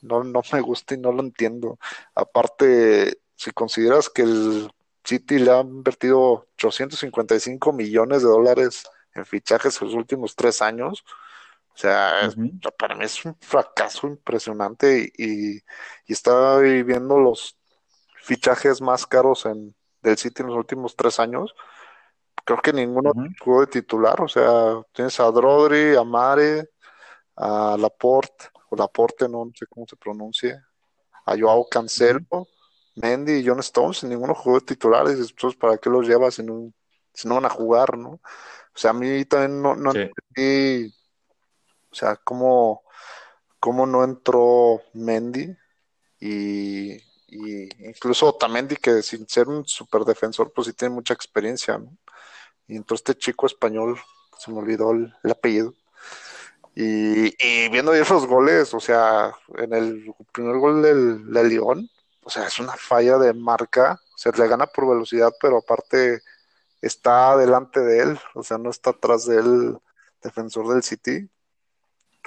S3: no, no me gusta y no lo entiendo. Aparte, si consideras que el City le ha invertido 855 millones de dólares en fichajes en los últimos tres años. O sea, uh -huh. para mí es un fracaso impresionante y, y, está viviendo los fichajes más caros en, del City en los últimos tres años. Creo que ninguno uh -huh. jugó de titular. O sea, tienes a Drodri, a Mare, a Laporte, o Laporte, no sé cómo se pronuncie, a Joao Cancelo. Uh -huh Mendy y John Stones, ninguno jugó de titulares, entonces ¿para qué los llevas si no, si no van a jugar, no? O sea, a mí también no, no sí. entendí, o sea, cómo, cómo no entró Mendy y, y incluso Otamendi, que sin ser un super defensor, pues sí tiene mucha experiencia, ¿no? Y entonces este chico español, se me olvidó el, el apellido. Y, y, viendo esos goles, o sea, en el primer gol del, del León, o sea, es una falla de marca, o sea, le gana por velocidad, pero aparte está delante de él, o sea, no está atrás de él defensor del City,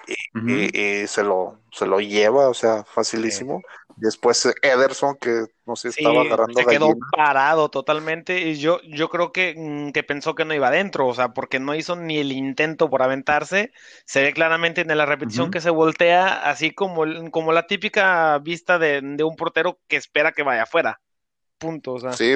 S3: y, se, lo, se lo lleva, o sea, facilísimo. Después Ederson, que no sé, estaba agarrando
S2: se quedó parado totalmente y yo, yo creo que, mm, que, pensó que no iba adentro, o sea, porque no hizo ni el intento por aventarse. Se ve claramente en la repetición que se voltea, así como, como la típica vista de, de, un portero que espera que vaya afuera. Punto, o sea.
S3: Sí,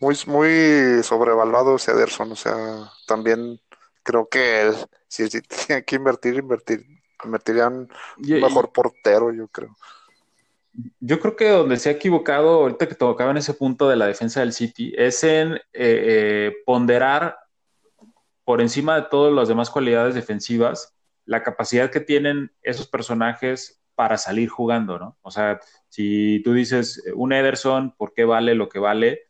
S3: muy, muy sobrevaluado ese Ederson, o sea, también creo que él, si, <laughs> tiene que invertir, invertir, invertirían un mejor portero, yo creo.
S1: Yo creo que donde se ha equivocado, ahorita que tocaba en ese punto de la defensa del City, es en eh, eh, ponderar por encima de todas las demás cualidades defensivas la capacidad que tienen esos personajes para salir jugando, ¿no? O sea, si tú dices un Ederson, ¿por qué vale lo que vale?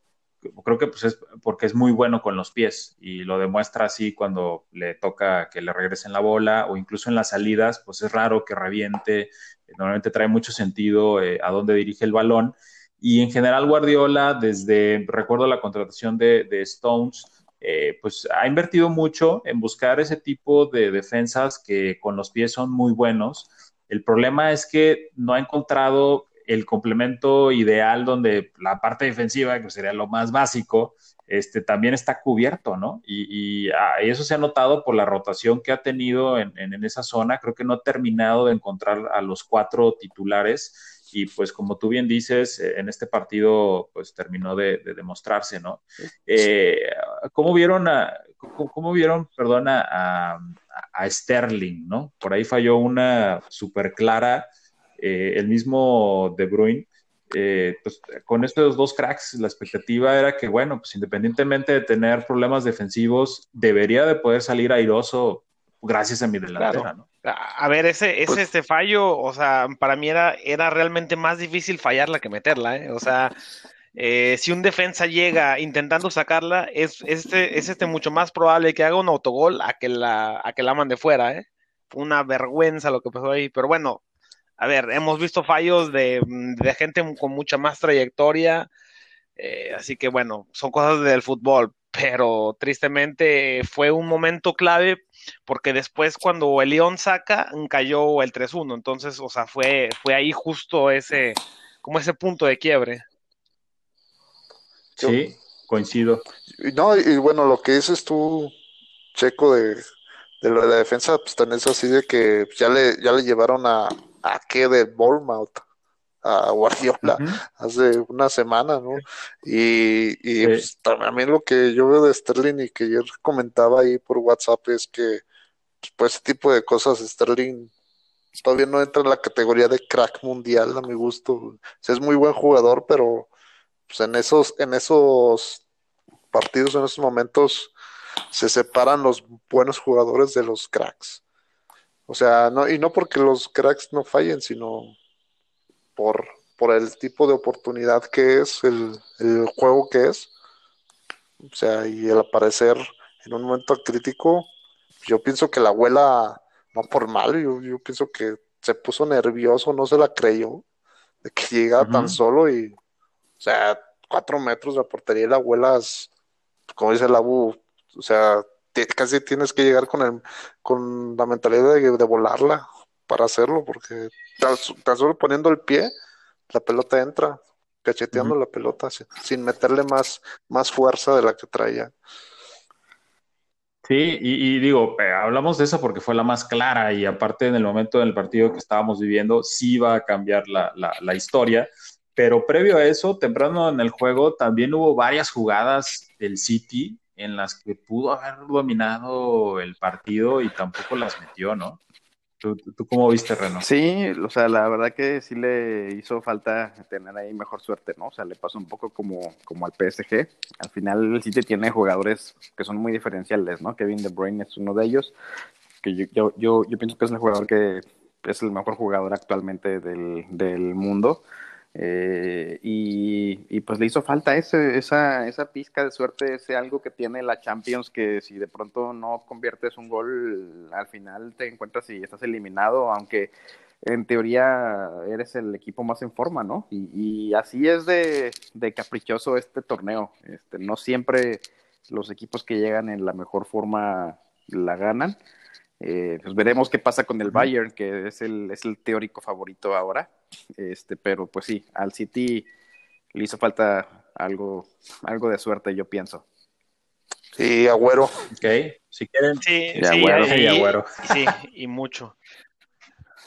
S1: Creo que pues es porque es muy bueno con los pies y lo demuestra así cuando le toca que le regresen la bola o incluso en las salidas, pues es raro que reviente, normalmente trae mucho sentido eh, a dónde dirige el balón. Y en general Guardiola, desde, recuerdo la contratación de, Stones, eh, pues ha invertido mucho en buscar ese tipo de defensas que con los pies son muy buenos. El problema es que no ha encontrado el complemento ideal donde la parte defensiva, que sería lo más básico, este, también está cubierto, ¿no? Y, ah, eso se ha notado por la rotación que ha tenido en, esa zona. Creo que no ha terminado de encontrar a los cuatro titulares y pues como tú bien dices, eh, en este partido pues terminó de, demostrarse, ¿no? Eh, ¿Cómo vieron a, cómo, vieron, perdona, a, a, Sterling, ¿no? Por ahí falló una súper clara eh, el mismo De Bruyne, eh, pues, con estos dos cracks, la expectativa era que, bueno, pues independientemente de tener problemas defensivos, debería de poder salir airoso gracias a mi delantera, ¿no?
S2: A ver, ese, ese pues este fallo, o sea, para mí era, era realmente más difícil fallarla que meterla, ¿eh? O sea, eh, si un defensa llega intentando sacarla, es, este, es este mucho más probable que haga un autogol a que la, a que la mande fuera, ¿eh? Fue una vergüenza lo que pasó ahí, pero bueno, a ver, hemos visto fallos de, gente con mucha más trayectoria, eh, así que bueno, son cosas del fútbol, pero tristemente fue un momento clave porque después cuando el León saca, cayó el 3-1, entonces, o sea, fue, fue ahí justo ese, como ese punto de quiebre.
S1: Sí, coincido.
S3: No, y bueno, lo que dices tú, Checo, de, de la defensa, pues también es así de que ya le, ya le llevaron a, a qué de Bournemouth a Guardiola hace una semana, ¿no? Y, y pues, también lo que yo veo de Sterling y que yo comentaba ahí por WhatsApp es que pues ese tipo de cosas Sterling todavía no entra en la categoría de crack mundial a mi gusto. es muy buen jugador, pero pues en esos en esos partidos en esos momentos se separan los buenos jugadores de los cracks. O sea, no, y no porque los cracks no fallen, sino por, por el tipo de oportunidad que es, el, juego que es. O sea, y el aparecer en un momento crítico, yo pienso que la abuela, no por mal, yo, yo pienso que se puso nervioso, no se la creyó, de que llegaba tan solo y, o sea, cuatro metros de portería y la abuela, como dice el abu, o sea, casi tienes que llegar con, el, con la mentalidad de, volarla para hacerlo, porque tan, solo poniendo el pie, la pelota entra, cacheteando la pelota, sin, meterle más, más fuerza de la que traía.
S1: Sí, y, digo, eh, hablamos de esa porque fue la más clara y aparte en el momento del partido que estábamos viviendo, sí iba a cambiar la, la, la historia, pero previo a eso, temprano en el juego, también hubo varias jugadas del City en las que pudo haber dominado el partido y tampoco las metió, ¿no? ¿Tú, cómo viste, Reno?
S4: Sí, o sea, la verdad que sí le hizo falta tener ahí mejor suerte, ¿no? O sea, le pasó un poco como, como al PSG. Al final el City tiene jugadores que son muy diferenciales, ¿no? Kevin De Bruyne es uno de ellos, que yo, yo, yo, yo pienso que es el jugador que es el mejor jugador actualmente del, del mundo. Eh, y, pues le hizo falta ese, esa, esa pizca de suerte, ese algo que tiene la Champions, que si de pronto no conviertes un gol, al final te encuentras y estás eliminado, aunque en teoría eres el equipo más en forma, ¿no? Y, así es de, de, caprichoso este torneo. Este, no siempre los equipos que llegan en la mejor forma la ganan. Eh, pues veremos qué pasa con el Bayern, que es el, es el teórico favorito ahora. Este, pero pues sí, al City le hizo falta algo, algo de suerte, yo pienso.
S3: Sí, Agüero.
S1: Ok, si quieren.
S2: Sí,
S4: Y
S2: sí,
S4: Agüero.
S2: y-
S1: Y Agüero.
S2: sí, y mucho.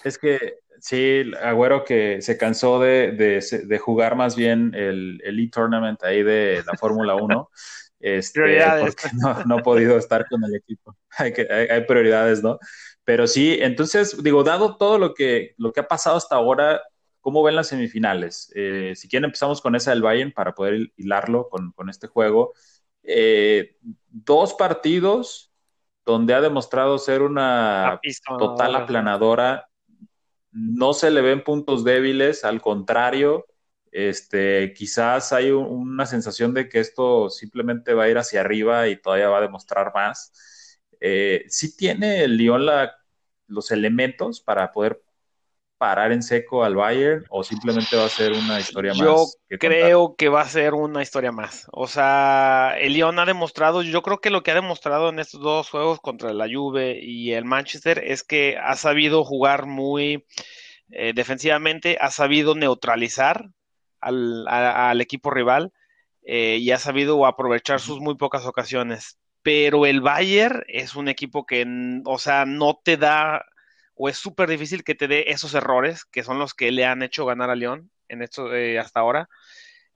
S1: Es que sí, Agüero que se cansó de, de, de jugar más bien el Elite Tournament ahí de la Fórmula 1. <laughs> Este,
S2: Prioridades.
S1: porque no, no ha podido estar con el equipo. <laughs> Hay, que, hay, hay prioridades, ¿no? Pero sí, entonces, digo, dado todo lo que, lo que ha pasado hasta ahora, ¿cómo ven las semifinales? Eh, si quieren, empezamos con esa del Bayern para poder hilarlo con, con este juego. Eh, dos partidos donde ha demostrado ser una total aplanadora. No se le ven puntos débiles, al contrario, este, quizás hay un- una sensación de que esto simplemente va a ir hacia arriba y todavía va a demostrar más. Eh, ¿sí tiene el Lyon la- los elementos para poder parar en seco al Bayern o simplemente va a ser una historia
S2: Yo
S1: más? contar?
S2: creo que va a ser una historia más. O sea, el Lyon ha demostrado, yo creo que lo que ha demostrado en estos dos juegos contra la Juve y el Manchester es que ha sabido jugar muy eh, defensivamente, ha sabido neutralizar al, a- al equipo rival eh, y ha sabido aprovechar sus muy pocas ocasiones. Pero el Bayern es un equipo que, o sea, no te da o es súper difícil que te dé esos errores que son los que le han hecho ganar a León en esto eh, hasta ahora.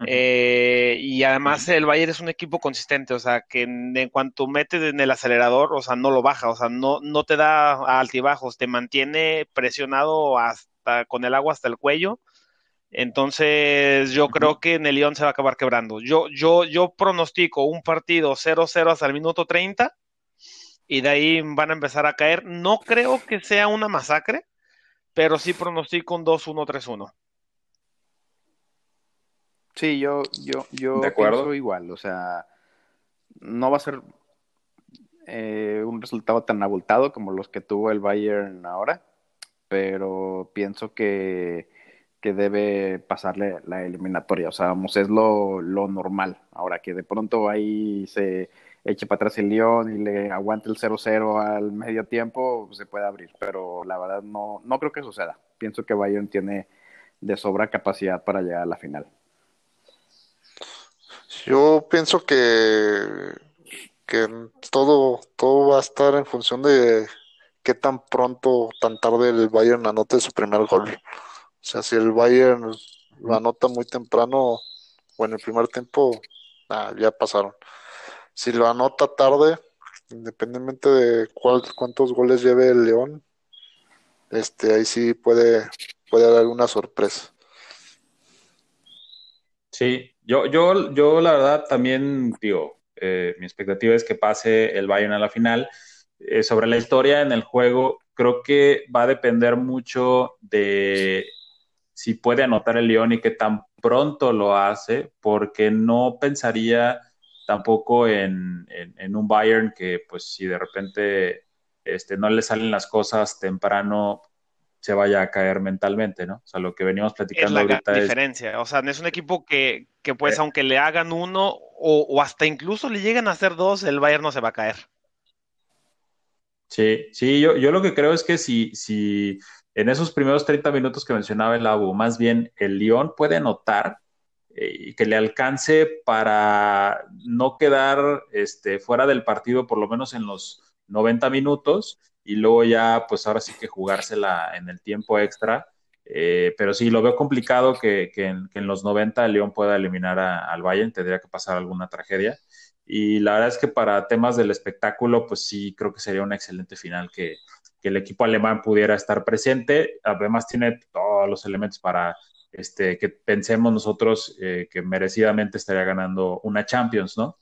S2: Eh, y además el Bayern es un equipo consistente, o sea, que en, en cuanto mete en el acelerador, o sea, no lo baja, o sea, no, no te da altibajos, te mantiene presionado hasta con el agua hasta el cuello. Entonces, yo creo que en el León se va a acabar quebrando. Yo, yo, yo pronostico un partido 0-0 hasta el minuto 30 y de ahí van a empezar a caer. No creo que sea una masacre, pero sí pronostico un 2-1, 3-1.
S4: Sí, yo, yo, yo
S1: De acuerdo.
S4: pienso igual, o sea, no va a ser eh, un resultado tan abultado como los que tuvo el Bayern ahora, pero pienso que, que debe pasarle la eliminatoria, o sea, vamos, es lo, normal. Ahora que de pronto ahí se eche para atrás el Lyon y le aguante el 0-0 al medio tiempo, se puede abrir, pero la verdad no, no creo que suceda. Pienso que Bayern tiene de sobra capacidad para llegar a la final.
S3: Yo pienso que, que todo, todo va a estar en función de qué tan pronto, tan tarde el Bayern anote su primer gol. O sea, si el Bayern lo anota muy temprano o en el primer tiempo, ah, ya pasaron. Si lo anota tarde, independientemente de cuál, cuántos goles lleve el León, este, ahí sí puede, puede dar una sorpresa.
S1: Sí, yo, yo, yo la verdad también digo, eh, mi expectativa es que pase el Bayern a la final. Eh, sobre la historia en el juego, creo que va a depender mucho de si puede anotar el León y qué tan pronto lo hace, porque no pensaría tampoco en, en, en un Bayern que pues si de repente este, no le salen las cosas temprano, se vaya a caer mentalmente, ¿no? O sea, lo que veníamos
S2: Es
S1: platicando
S2: la gran
S1: ahorita es
S2: diferencia. O sea, no es un equipo que, que pues,
S1: Eh.
S2: aunque le hagan uno o, o hasta incluso le lleguen a hacer dos, el Bayern no se va a caer.
S1: Sí, sí, yo, yo lo que creo es que si, si en esos primeros 30 minutos que mencionaba el Abu, más bien el León puede anotar eh, y que le alcance para no quedar este, fuera del partido por lo menos en los 90 minutos y luego ya pues ahora sí que jugársela en el tiempo extra. Eh, pero sí, lo veo complicado que, que, en, que en los 90 el León pueda eliminar a- al Bayern, tendría que pasar alguna tragedia. Y la verdad es que para temas del espectáculo, pues sí, creo que sería una excelente final que, que el equipo alemán pudiera estar presente. Además, tiene todos los elementos para este, que pensemos nosotros eh, que merecidamente estaría ganando una Champions, ¿no?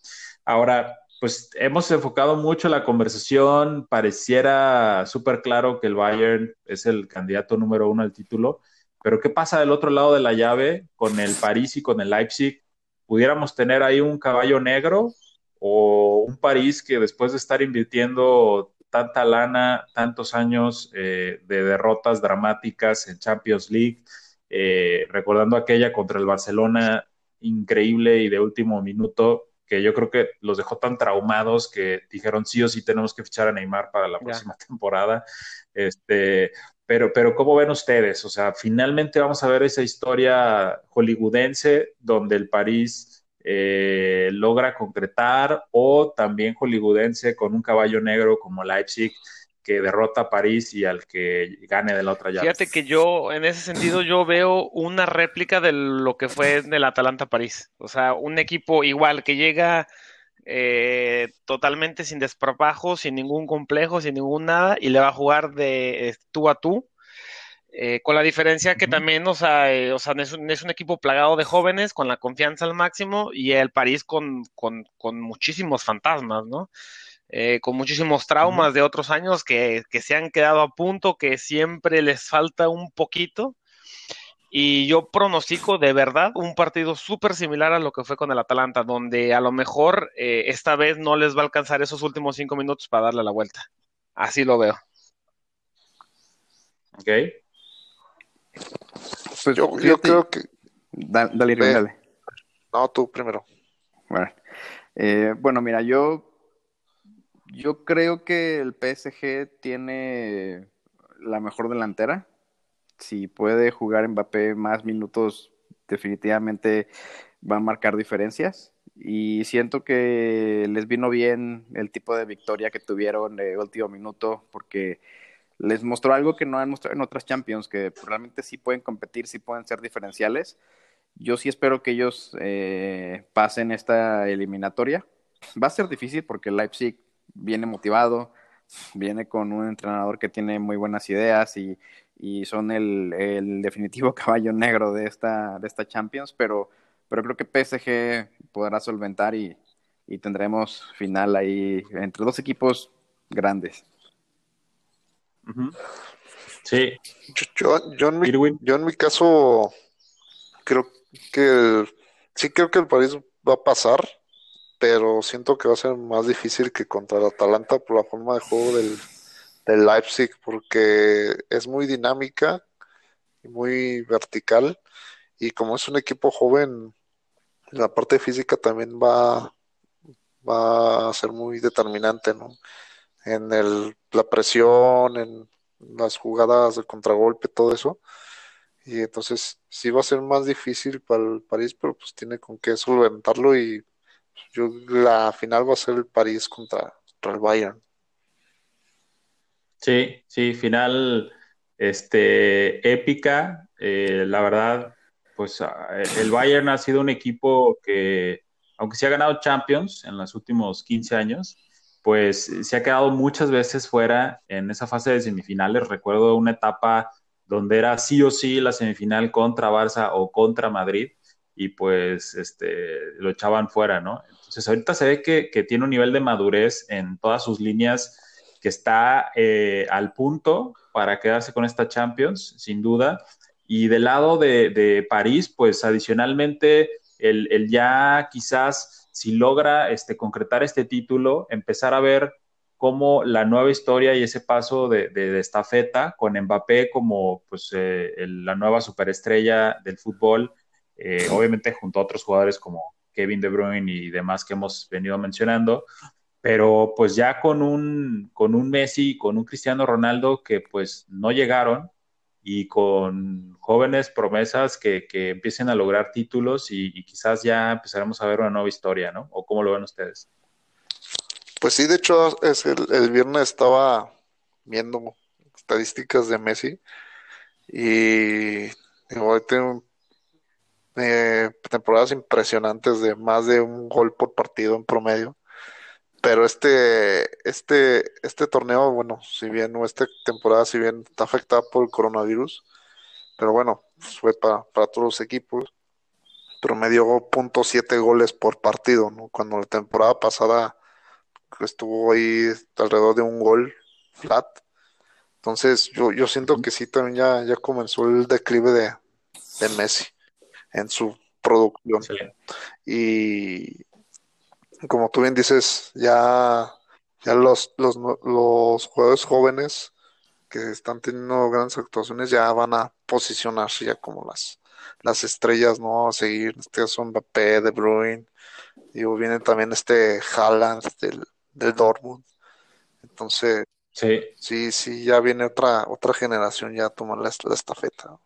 S1: Ahora, pues hemos enfocado mucho la conversación, pareciera súper claro que el Bayern es el candidato número uno al título, pero ¿qué pasa del otro lado de la llave con el París y con el Leipzig? ¿Pudiéramos tener ahí un caballo negro o un París que después de estar invirtiendo tanta lana, tantos años eh, de derrotas dramáticas en Champions League, eh, recordando aquella contra el Barcelona increíble y de último minuto, que yo creo que los dejó tan traumados que dijeron sí o sí tenemos que fichar a Neymar para la próxima temporada. Este, pero, pero ¿cómo ven ustedes? O sea, finalmente vamos a ver esa historia hollywoodense donde el París eh, logra concretar o también hollywoodense con un caballo negro como Leipzig que derrota a París y al que gane de la otra llave.
S2: Fíjate que yo, en ese sentido, yo veo una réplica de lo que fue del Atalanta París. O sea, un equipo igual que llega eh, totalmente sin desparpajo, sin ningún complejo, sin ningún nada, y le va a jugar de tú a tú. Eh, con la diferencia que también, o sea, eh, o sea es, un, es, un, equipo plagado de jóvenes, con la confianza al máximo, y el París con, con, con muchísimos fantasmas, ¿no? Eh, con muchísimos traumas de otros años que, que, se han quedado a punto, que siempre les falta un poquito. Y yo pronostico de verdad un partido súper similar a lo que fue con el Atalanta, donde a lo mejor esta vez no les va a alcanzar esos últimos cinco minutos para darle la vuelta. Así lo veo.
S1: Ok.
S3: Pues yo, yo creo que.
S4: Dale, dale, dale.
S3: No, tú primero.
S4: Bueno. Eh, bueno, mira, yo yo creo que el PSG tiene la mejor delantera. Si puede jugar Mbappé más minutos, definitivamente va a marcar diferencias. Y siento que les vino bien el tipo de victoria que tuvieron de último minuto, porque les mostró algo que no han mostrado en otras Champions, que realmente sí pueden competir, sí pueden ser diferenciales. Yo sí espero que ellos eh, pasen esta eliminatoria. Va a ser difícil porque Leipzig viene motivado, viene con un entrenador que tiene muy buenas ideas y, y son el, el, definitivo <laughs> caballo negro de esta, de esta Champions, pero, pero creo que PSG podrá solventar y, y tendremos final ahí entre dos equipos grandes.
S1: Uh -huh. Sí.
S3: Yo, yo, en mi, yo en mi caso creo que sí creo que el París va a pasar pero siento que va a ser más difícil que contra el Atalanta por la forma de juego del, del Leipzig, porque es muy dinámica y muy vertical, y como es un equipo joven, la parte física también va, va a ser muy determinante, ¿no? En el, la presión, en las jugadas de contragolpe, todo eso. Y entonces sí va a ser más difícil para el París, pero pues tiene con qué solventarlo y yo, la final va a ser el París contra, contra el Bayern.
S1: Sí, sí, final este, épica. Eh, la verdad, pues el Bayern ha sido un equipo que, aunque se ha ganado Champions en los últimos 15 años, pues se ha quedado muchas veces fuera en esa fase de semifinales. Recuerdo una etapa donde era sí o sí la semifinal contra Barça o contra Madrid y pues este, lo echaban fuera, ¿no? Entonces ahorita se ve que, que tiene un nivel de madurez en todas sus líneas que está eh, al punto para quedarse con esta Champions, sin duda. Y del lado de, de París, pues adicionalmente, el, el, ya quizás si logra este, concretar este título, empezar a ver cómo la nueva historia y ese paso de, de, de estafeta con Mbappé como pues, eh, la nueva superestrella del fútbol, eh, obviamente junto a otros jugadores como Kevin De Bruyne y demás que hemos venido mencionando, pero pues ya con un, con un Messi, con un Cristiano Ronaldo que pues no llegaron y con jóvenes promesas que, que empiecen a lograr títulos y, quizás ya empezaremos a ver una nueva historia, ¿no? ¿O cómo lo ven ustedes?
S3: Pues sí, de hecho, es el, el viernes estaba viendo estadísticas de Messi y digo, tengo eh, temporadas impresionantes de más de un gol por partido en promedio. Pero este, este, este torneo, bueno, si bien, o esta temporada, si bien está afectada por el coronavirus, pero bueno, fue para, para todos los equipos. Promedió .7 goles por partido, ¿no? Cuando la temporada pasada estuvo ahí alrededor de un gol flat. Entonces, yo, yo siento que sí, también ya, ya comenzó el declive de, de Messi en su producción. Sí. Y como tú bien dices, ya, ya los, los, los jugadores jóvenes que están teniendo grandes actuaciones ya van a posicionarse ya como las, las estrellas, ¿no? A seguir, este caso Mbappé, De Bruyne, digo, viene también este Haaland del, del Dortmund. Entonces,
S1: Sí.
S3: sí, sí, ya viene otra, otra generación ya a tomar la, la estafeta.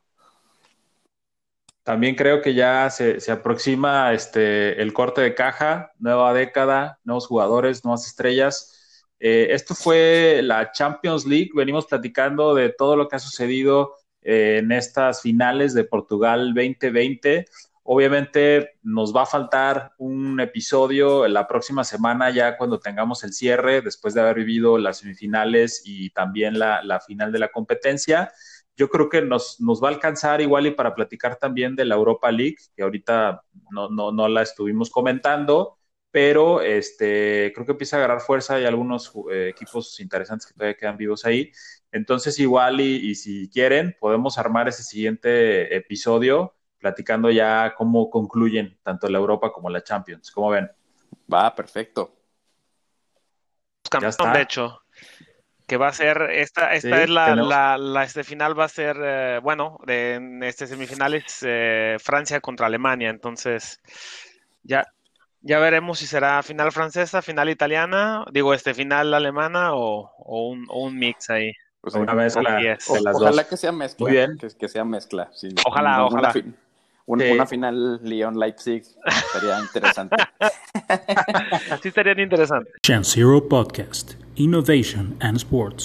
S1: También creo que ya se, se aproxima este, el corte de caja, nueva década, nuevos jugadores, nuevas estrellas. Eh, esto fue la Champions League. Venimos platicando de todo lo que ha sucedido eh, en estas finales de Portugal 2020. Obviamente nos va a faltar un episodio la próxima semana ya cuando tengamos el cierre, después de haber vivido las semifinales y también la, la final de la competencia yo creo que nos, nos, va a alcanzar igual y para platicar también de la Europa League, que ahorita no, no, no la estuvimos comentando, pero este, creo que empieza a agarrar fuerza y algunos eh, equipos interesantes que todavía quedan vivos ahí. Entonces igual y, y, si quieren, podemos armar ese siguiente episodio platicando ya cómo concluyen tanto la Europa como la Champions. ¿Cómo ven?
S4: Va, perfecto.
S2: Campeón, de hecho que va a ser, esta, esta sí, es la, la, la, este final va a ser, eh, bueno, de, en este semifinales eh, Francia contra Alemania, entonces ya, ya veremos si será final francesa, final italiana, digo, este final alemana o, o, un, o un, mix ahí.
S1: Pues una mezcla de
S4: las ojalá dos. que sea mezcla.
S1: Muy bien.
S4: Que, que sea mezcla. Sí.
S2: Ojalá,
S4: una,
S2: ojalá.
S4: Una, fi una, sí. una final Lyon-Leipzig sería interesante. <laughs>
S2: sí, estaría interesante.
S5: Chance Zero Podcast. Innovation and Sports.